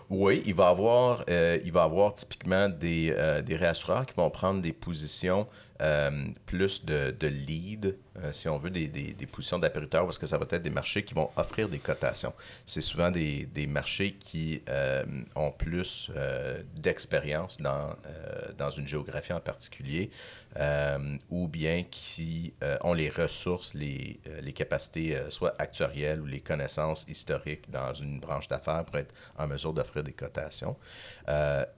Oui, il va avoir, euh, il va avoir typiquement des, euh, des réassureurs qui vont prendre des positions euh, plus de, de lead, euh, si on veut, des, des, des positions d'appariteur, parce que ça va être des marchés qui vont offrir des cotations. C'est souvent des, des marchés qui euh, ont plus euh, d'expérience dans, dans une géographie en particulier, ou bien qui ont les ressources, les, les capacités, soit actuarielles ou les connaissances historiques dans une branche d'affaires pour être en mesure d'offrir des cotations.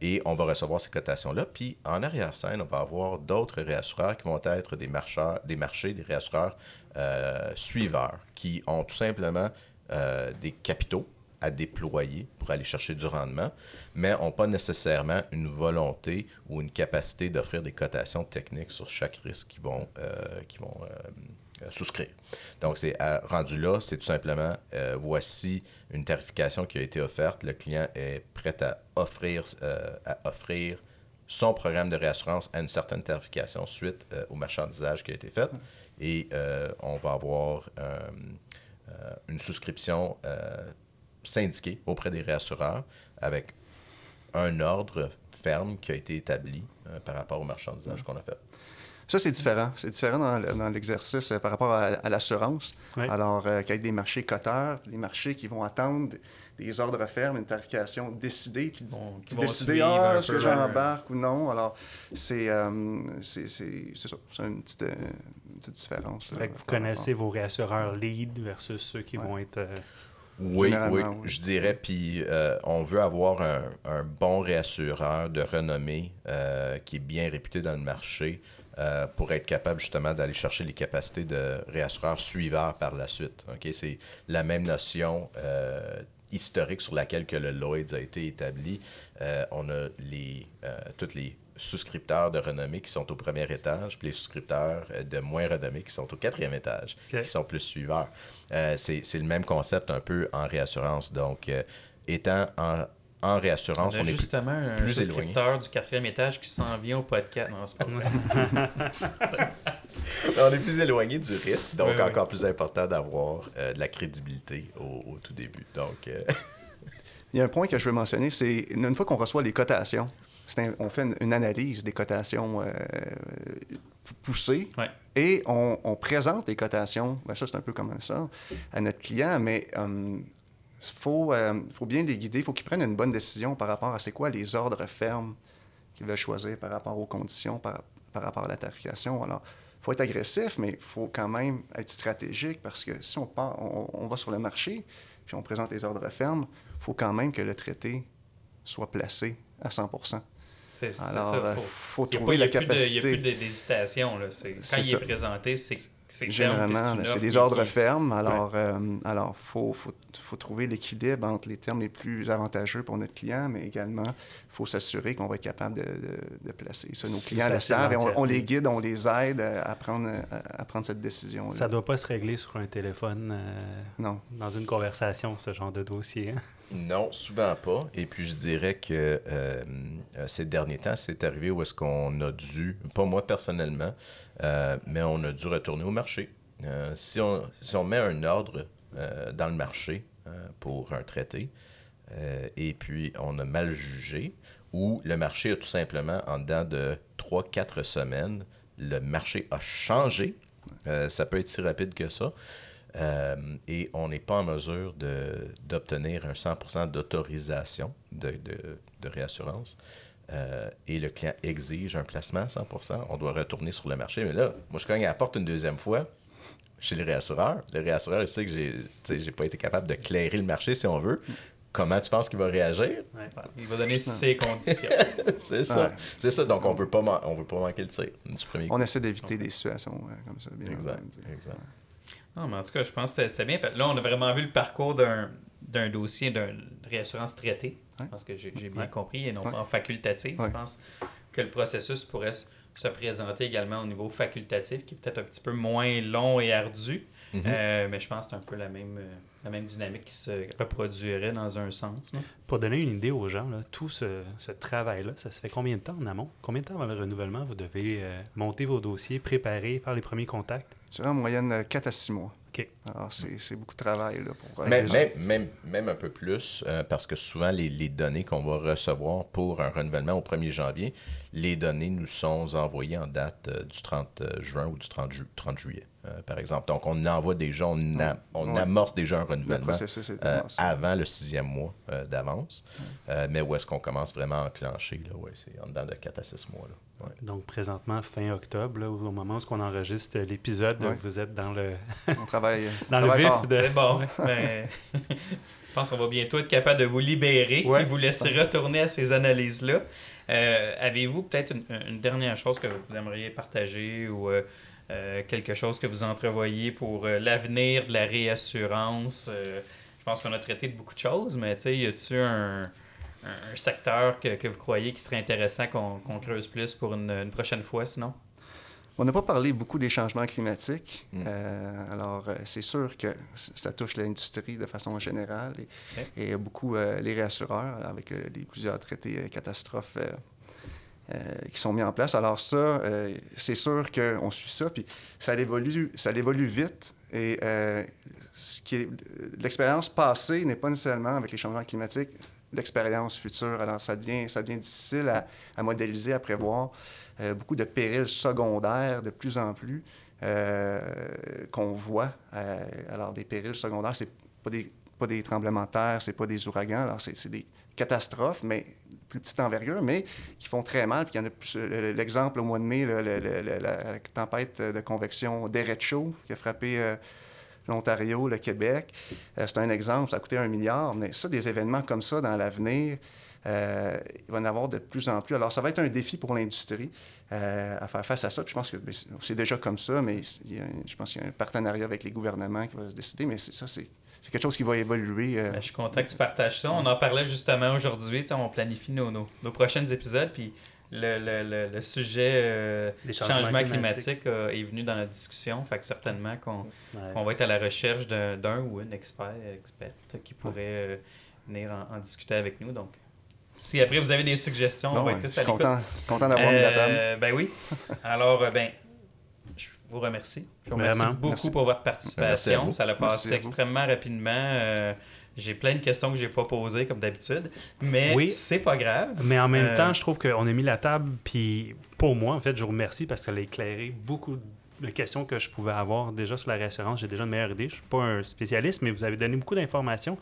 Et on va recevoir ces cotations-là. Puis en arrière-scène, on va avoir d'autres réassureurs qui vont être des, des marchés, des réassureurs euh, suiveurs qui ont tout simplement euh, des capitaux à déployer pour aller chercher du rendement, mais n'ont pas nécessairement une volonté ou une capacité d'offrir des cotations techniques sur chaque risque qu'ils vont, euh, vont euh, souscrire. Donc, c'est rendu là, c'est tout simplement, voici une tarification qui a été offerte, le client est prêt à offrir, à offrir son programme de réassurance à une certaine tarification suite au marchandisage qui a été fait. Et euh, on va avoir euh, euh, une souscription euh, syndiquée auprès des réassureurs avec un ordre ferme qui a été établi euh, par rapport au marchandisage qu'on a fait. Ça, c'est différent. C'est différent dans, le- dans l'exercice euh, par rapport à, à l'assurance. Ouais. Alors, euh, qu'il y ait des marchés coteurs, des marchés qui vont attendre des ordres fermes, une tarification décidée, puis Bon, qui puis vont décider, ah, est-ce que j'embarque ou non? Alors, c'est euh, c'est c'est- c'est ça. C'est une petite, là, Fait que vous connaissez vos réassureurs lead versus ceux qui Ouais. vont être. euh, Oui, Généralement, oui, oui. je dirais. Puis euh, on veut avoir un, un bon réassureur de renommée euh, qui est bien réputé dans le marché euh, pour être capable justement d'aller chercher les capacités de réassureur suiveur par la suite. Ok, C'est la même notion euh, historique sur laquelle que le Lloyds a été établi. Euh, on a les, euh, tous les souscripteurs de renommée qui sont au premier étage, puis les souscripteurs euh, de moins renommée qui sont au quatrième étage, qui sont plus suiveurs. Euh, c'est c'est le même concept un peu en réassurance. Donc, euh, étant en, en réassurance, On a on est plus... justement un plus souscripteur du quatrième étage qui s'en vient au podcast. Non, c'est pas vrai. on est plus éloigné du risque, donc Oui, oui. encore plus important d'avoir euh, de la crédibilité au, au tout début. Donc, euh, Il y a un point que je veux mentionner, c'est une fois qu'on reçoit les cotations, un- on fait une, une analyse des cotations euh, poussées Ouais. et on, on présente les cotations, ben ça c'est un peu comme ça, à notre client, mais il faut, euh, faut bien les guider, il faut qu'ils prennent une bonne décision par rapport à c'est quoi les ordres fermes qu'ils veulent choisir par rapport aux conditions, par, par rapport à la tarification. Alors, faut être agressif, mais il faut quand même être stratégique parce que si on, part, on, on va sur le marché puis on présente les ordres fermes, il faut quand même que le traité soit placé à 100 C'est ça. euh, Faut, faut il a trouver pas- la il de- Il capacité. n'y a plus de- d'hésitation. là. C'est- Quand il ça. est présenté, c'est Généralement, c'est des ordres qui- fermes. Alors, euh, alors faut, faut, faut trouver l'équilibre entre les termes les plus avantageux pour notre client, mais également, il faut s'assurer qu'on va être capable de, de- de placer ça. Nos clients le savent et on, les guide, on les aide à prendre, à, prendre cette décision. Ça doit pas se régler sur un téléphone euh, Non. dans une conversation, ce genre de dossier. hein? Non, souvent pas. Et puis je dirais que euh, euh, ces derniers temps, c'est arrivé où est-ce qu'on a dû, pas moi personnellement, euh, mais on a dû retourner au marché. Si, on, si on met un ordre dans le marché pour un traité, et puis on a mal jugé, ou le marché a tout simplement, en dedans de 3-4 semaines, le marché a changé. Ça peut être si rapide que ça. Euh, et on n'est pas en mesure de- d'obtenir un 100% d'autorisation de, de- de réassurance. Euh, et le client exige un placement à 100%. On doit retourner sur le marché. Mais là, moi, je cogne à la porte une deuxième fois chez le réassureur. Le réassureur, il sait que j'ai j'ai pas été capable de clairer le marché, si on veut. Comment tu penses qu'il va réagir? Il va donner ses conditions. C'est ça. Ouais. C'est ça. Donc, on veut pas man- on veut pas manquer le tir du premier coup. On essaie d'éviter des situations euh, comme ça, bien Exact. entendu. exact. Non, mais en tout cas, je pense que c'était- bien. Là, on a vraiment vu le parcours d'un dossier d'une réassurance traitée. Je pense que j'ai bien Ouais. compris, et non Ouais. pas en facultatif. Ouais. Je pense que le processus pourrait se présenter également au niveau facultatif, qui est peut-être un petit peu moins long et ardu. Mhm. Euh, mais je pense que c'est un peu la même, euh, la même dynamique qui se reproduirait dans un sens. Pour donner une idée aux gens, là, tout ce, ce travail-là, ça se fait combien de temps en amont? Combien de temps avant le renouvellement vous devez euh, monter vos dossiers, préparer, faire les premiers contacts? C'est en moyenne 4 à 6 mois. OK. Alors, c'est c'est beaucoup de travail là, pour... euh, Même, même, même, même un peu plus, euh, parce que souvent, les, les données qu'on va recevoir pour un renouvellement au 1er janvier, les données nous sont envoyées en date euh, du 30 juin ou du 30, ju- 30 juillet, euh, par exemple. Donc, on envoie déjà, on, a- on Ouais. amorce déjà un le renouvellement euh, avant le sixième mois euh, d'avance. Euh, mais où est-ce qu'on commence vraiment à enclencher? Là? Ouais, c'est en dedans de 4 à 6 mois. Là. Ouais. Donc, présentement, fin octobre, là, au moment où on enregistre l'épisode, vous êtes dans le, On travaille, dans on le travaille vif fort. de... C'est bon. Ben, je pense qu'on va bientôt être capable de vous libérer Ouais. et vous laisser retourner à ces analyses-là. Euh, Avez-vous peut-être une, dernière chose que vous aimeriez partager ou euh, euh, quelque chose que vous entrevoyez pour l'avenir de la réassurance? Je pense qu'on a traité de beaucoup de choses, mais y a-t-il un, secteur que, que vous croyez qui serait intéressant qu'on qu'on creuse plus pour une, une prochaine fois, sinon? On n'a pas parlé beaucoup des changements climatiques. Mm. Euh, alors, euh, c'est sûr que ça touche l'industrie de façon générale et, beaucoup euh, les réassureurs avec euh, les plusieurs traités catastrophes qui sont mis en place. Alors ça, c'est sûr qu'on suit ça, puis ça évolue, ça évolue vite. Et euh, est- l'expérience passée n'est pas nécessairement avec les changements climatiques l'expérience future. Alors ça devient, ça devient difficile à, modéliser, à prévoir. Euh, beaucoup de périls secondaires de plus en plus euh, qu'on voit. Euh, alors des périls secondaires, c'est pas des pas des tremblements de terre, c'est pas des ouragans, alors c'est catastrophes, mais plus petite envergure, mais qui font très mal. Puis il y en a plus. le- L'exemple au mois de mai, le- la, tempête de convection derecho qui a frappé euh, l'Ontario, le Québec. Euh, c'est un exemple, ça a coûté un milliard, mais ça, des événements comme ça dans l'avenir, euh, il va en avoir de plus en plus. Alors, ça va être un défi pour l'industrie à faire face à ça. Puis je pense que ben, c'est- déjà comme ça, mais je pense qu'il y a un partenariat avec les gouvernements qui va se décider, mais c'est ça, c'est c'est quelque chose qui va évoluer. euh, Ben, je suis content que tu partages ça. On en parlait justement aujourd'hui. On planifie nos, nos, nos prochains épisodes. Puis le, le, le, le sujet euh, changement, changements climatique, climatiques. euh, est venu dans la discussion. Fait que certainement qu'on Ouais. va être à la recherche d'un ou une expert, experte qui pourrait euh, venir en, en discuter avec nous. Donc, si après vous avez des suggestions, on va être je tous suis à l'écoute. content, je suis content d'avoir mis la table. Ben oui. Alors, ben, vous remercie. Je vous remercie Vraiment. beaucoup Merci. pour votre participation. Ça l'a passé extrêmement rapidement. Euh, j'ai plein de questions que j'ai pas posées, comme d'habitude. Mais Oui. c'est pas grave. Mais en même Euh, temps, je trouve qu'on a mis la table, puis pour moi, en fait, je vous remercie parce qu'elle a éclairé beaucoup de questions que je pouvais avoir déjà sur la réassurance. J'ai déjà une meilleure idée. Je suis pas un spécialiste, mais vous avez donné beaucoup d'informations.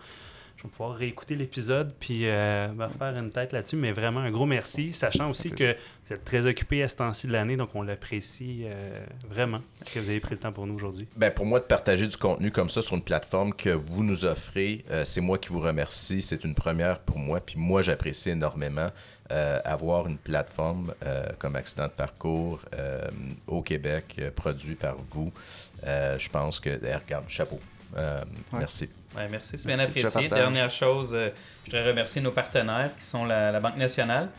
Je vais pouvoir réécouter l'épisode puis euh, me faire une tête là-dessus. Mais vraiment, un gros merci, sachant aussi que vous êtes très occupé à ce temps-ci de l'année, donc on l'apprécie euh, vraiment. Est-ce que vous avez pris le temps pour nous aujourd'hui? Ben, pour moi, de partager du contenu comme ça sur une plateforme que vous nous offrez, euh, c'est moi qui vous remercie. C'est une première pour moi. Puis moi, j'apprécie énormément avoir une plateforme comme Accident de parcours au Québec, produit par vous. je pense que, eh, regarde, chapeau. Merci merci, c'est bien apprécié. Dernière chose, euh, je voudrais remercier nos partenaires qui sont la, Banque nationale,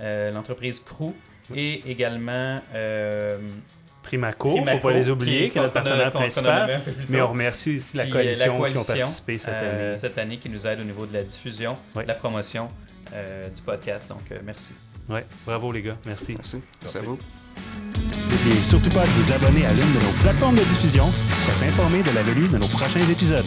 euh, l'entreprise Crew et également euh, Primaco, il ne faut pas les oublier, qui est notre partenaire principal. Mais on remercie aussi la coalition, qui ont participé cette année. cette année, qui nous aide au niveau de la diffusion, de la promotion du podcast. Donc, merci. Oui, bravo les gars. Merci. Merci. Merci, à vous. N'oubliez surtout pas de vous abonner à l'une de nos plateformes de diffusion pour être informé de la venue de nos prochains épisodes.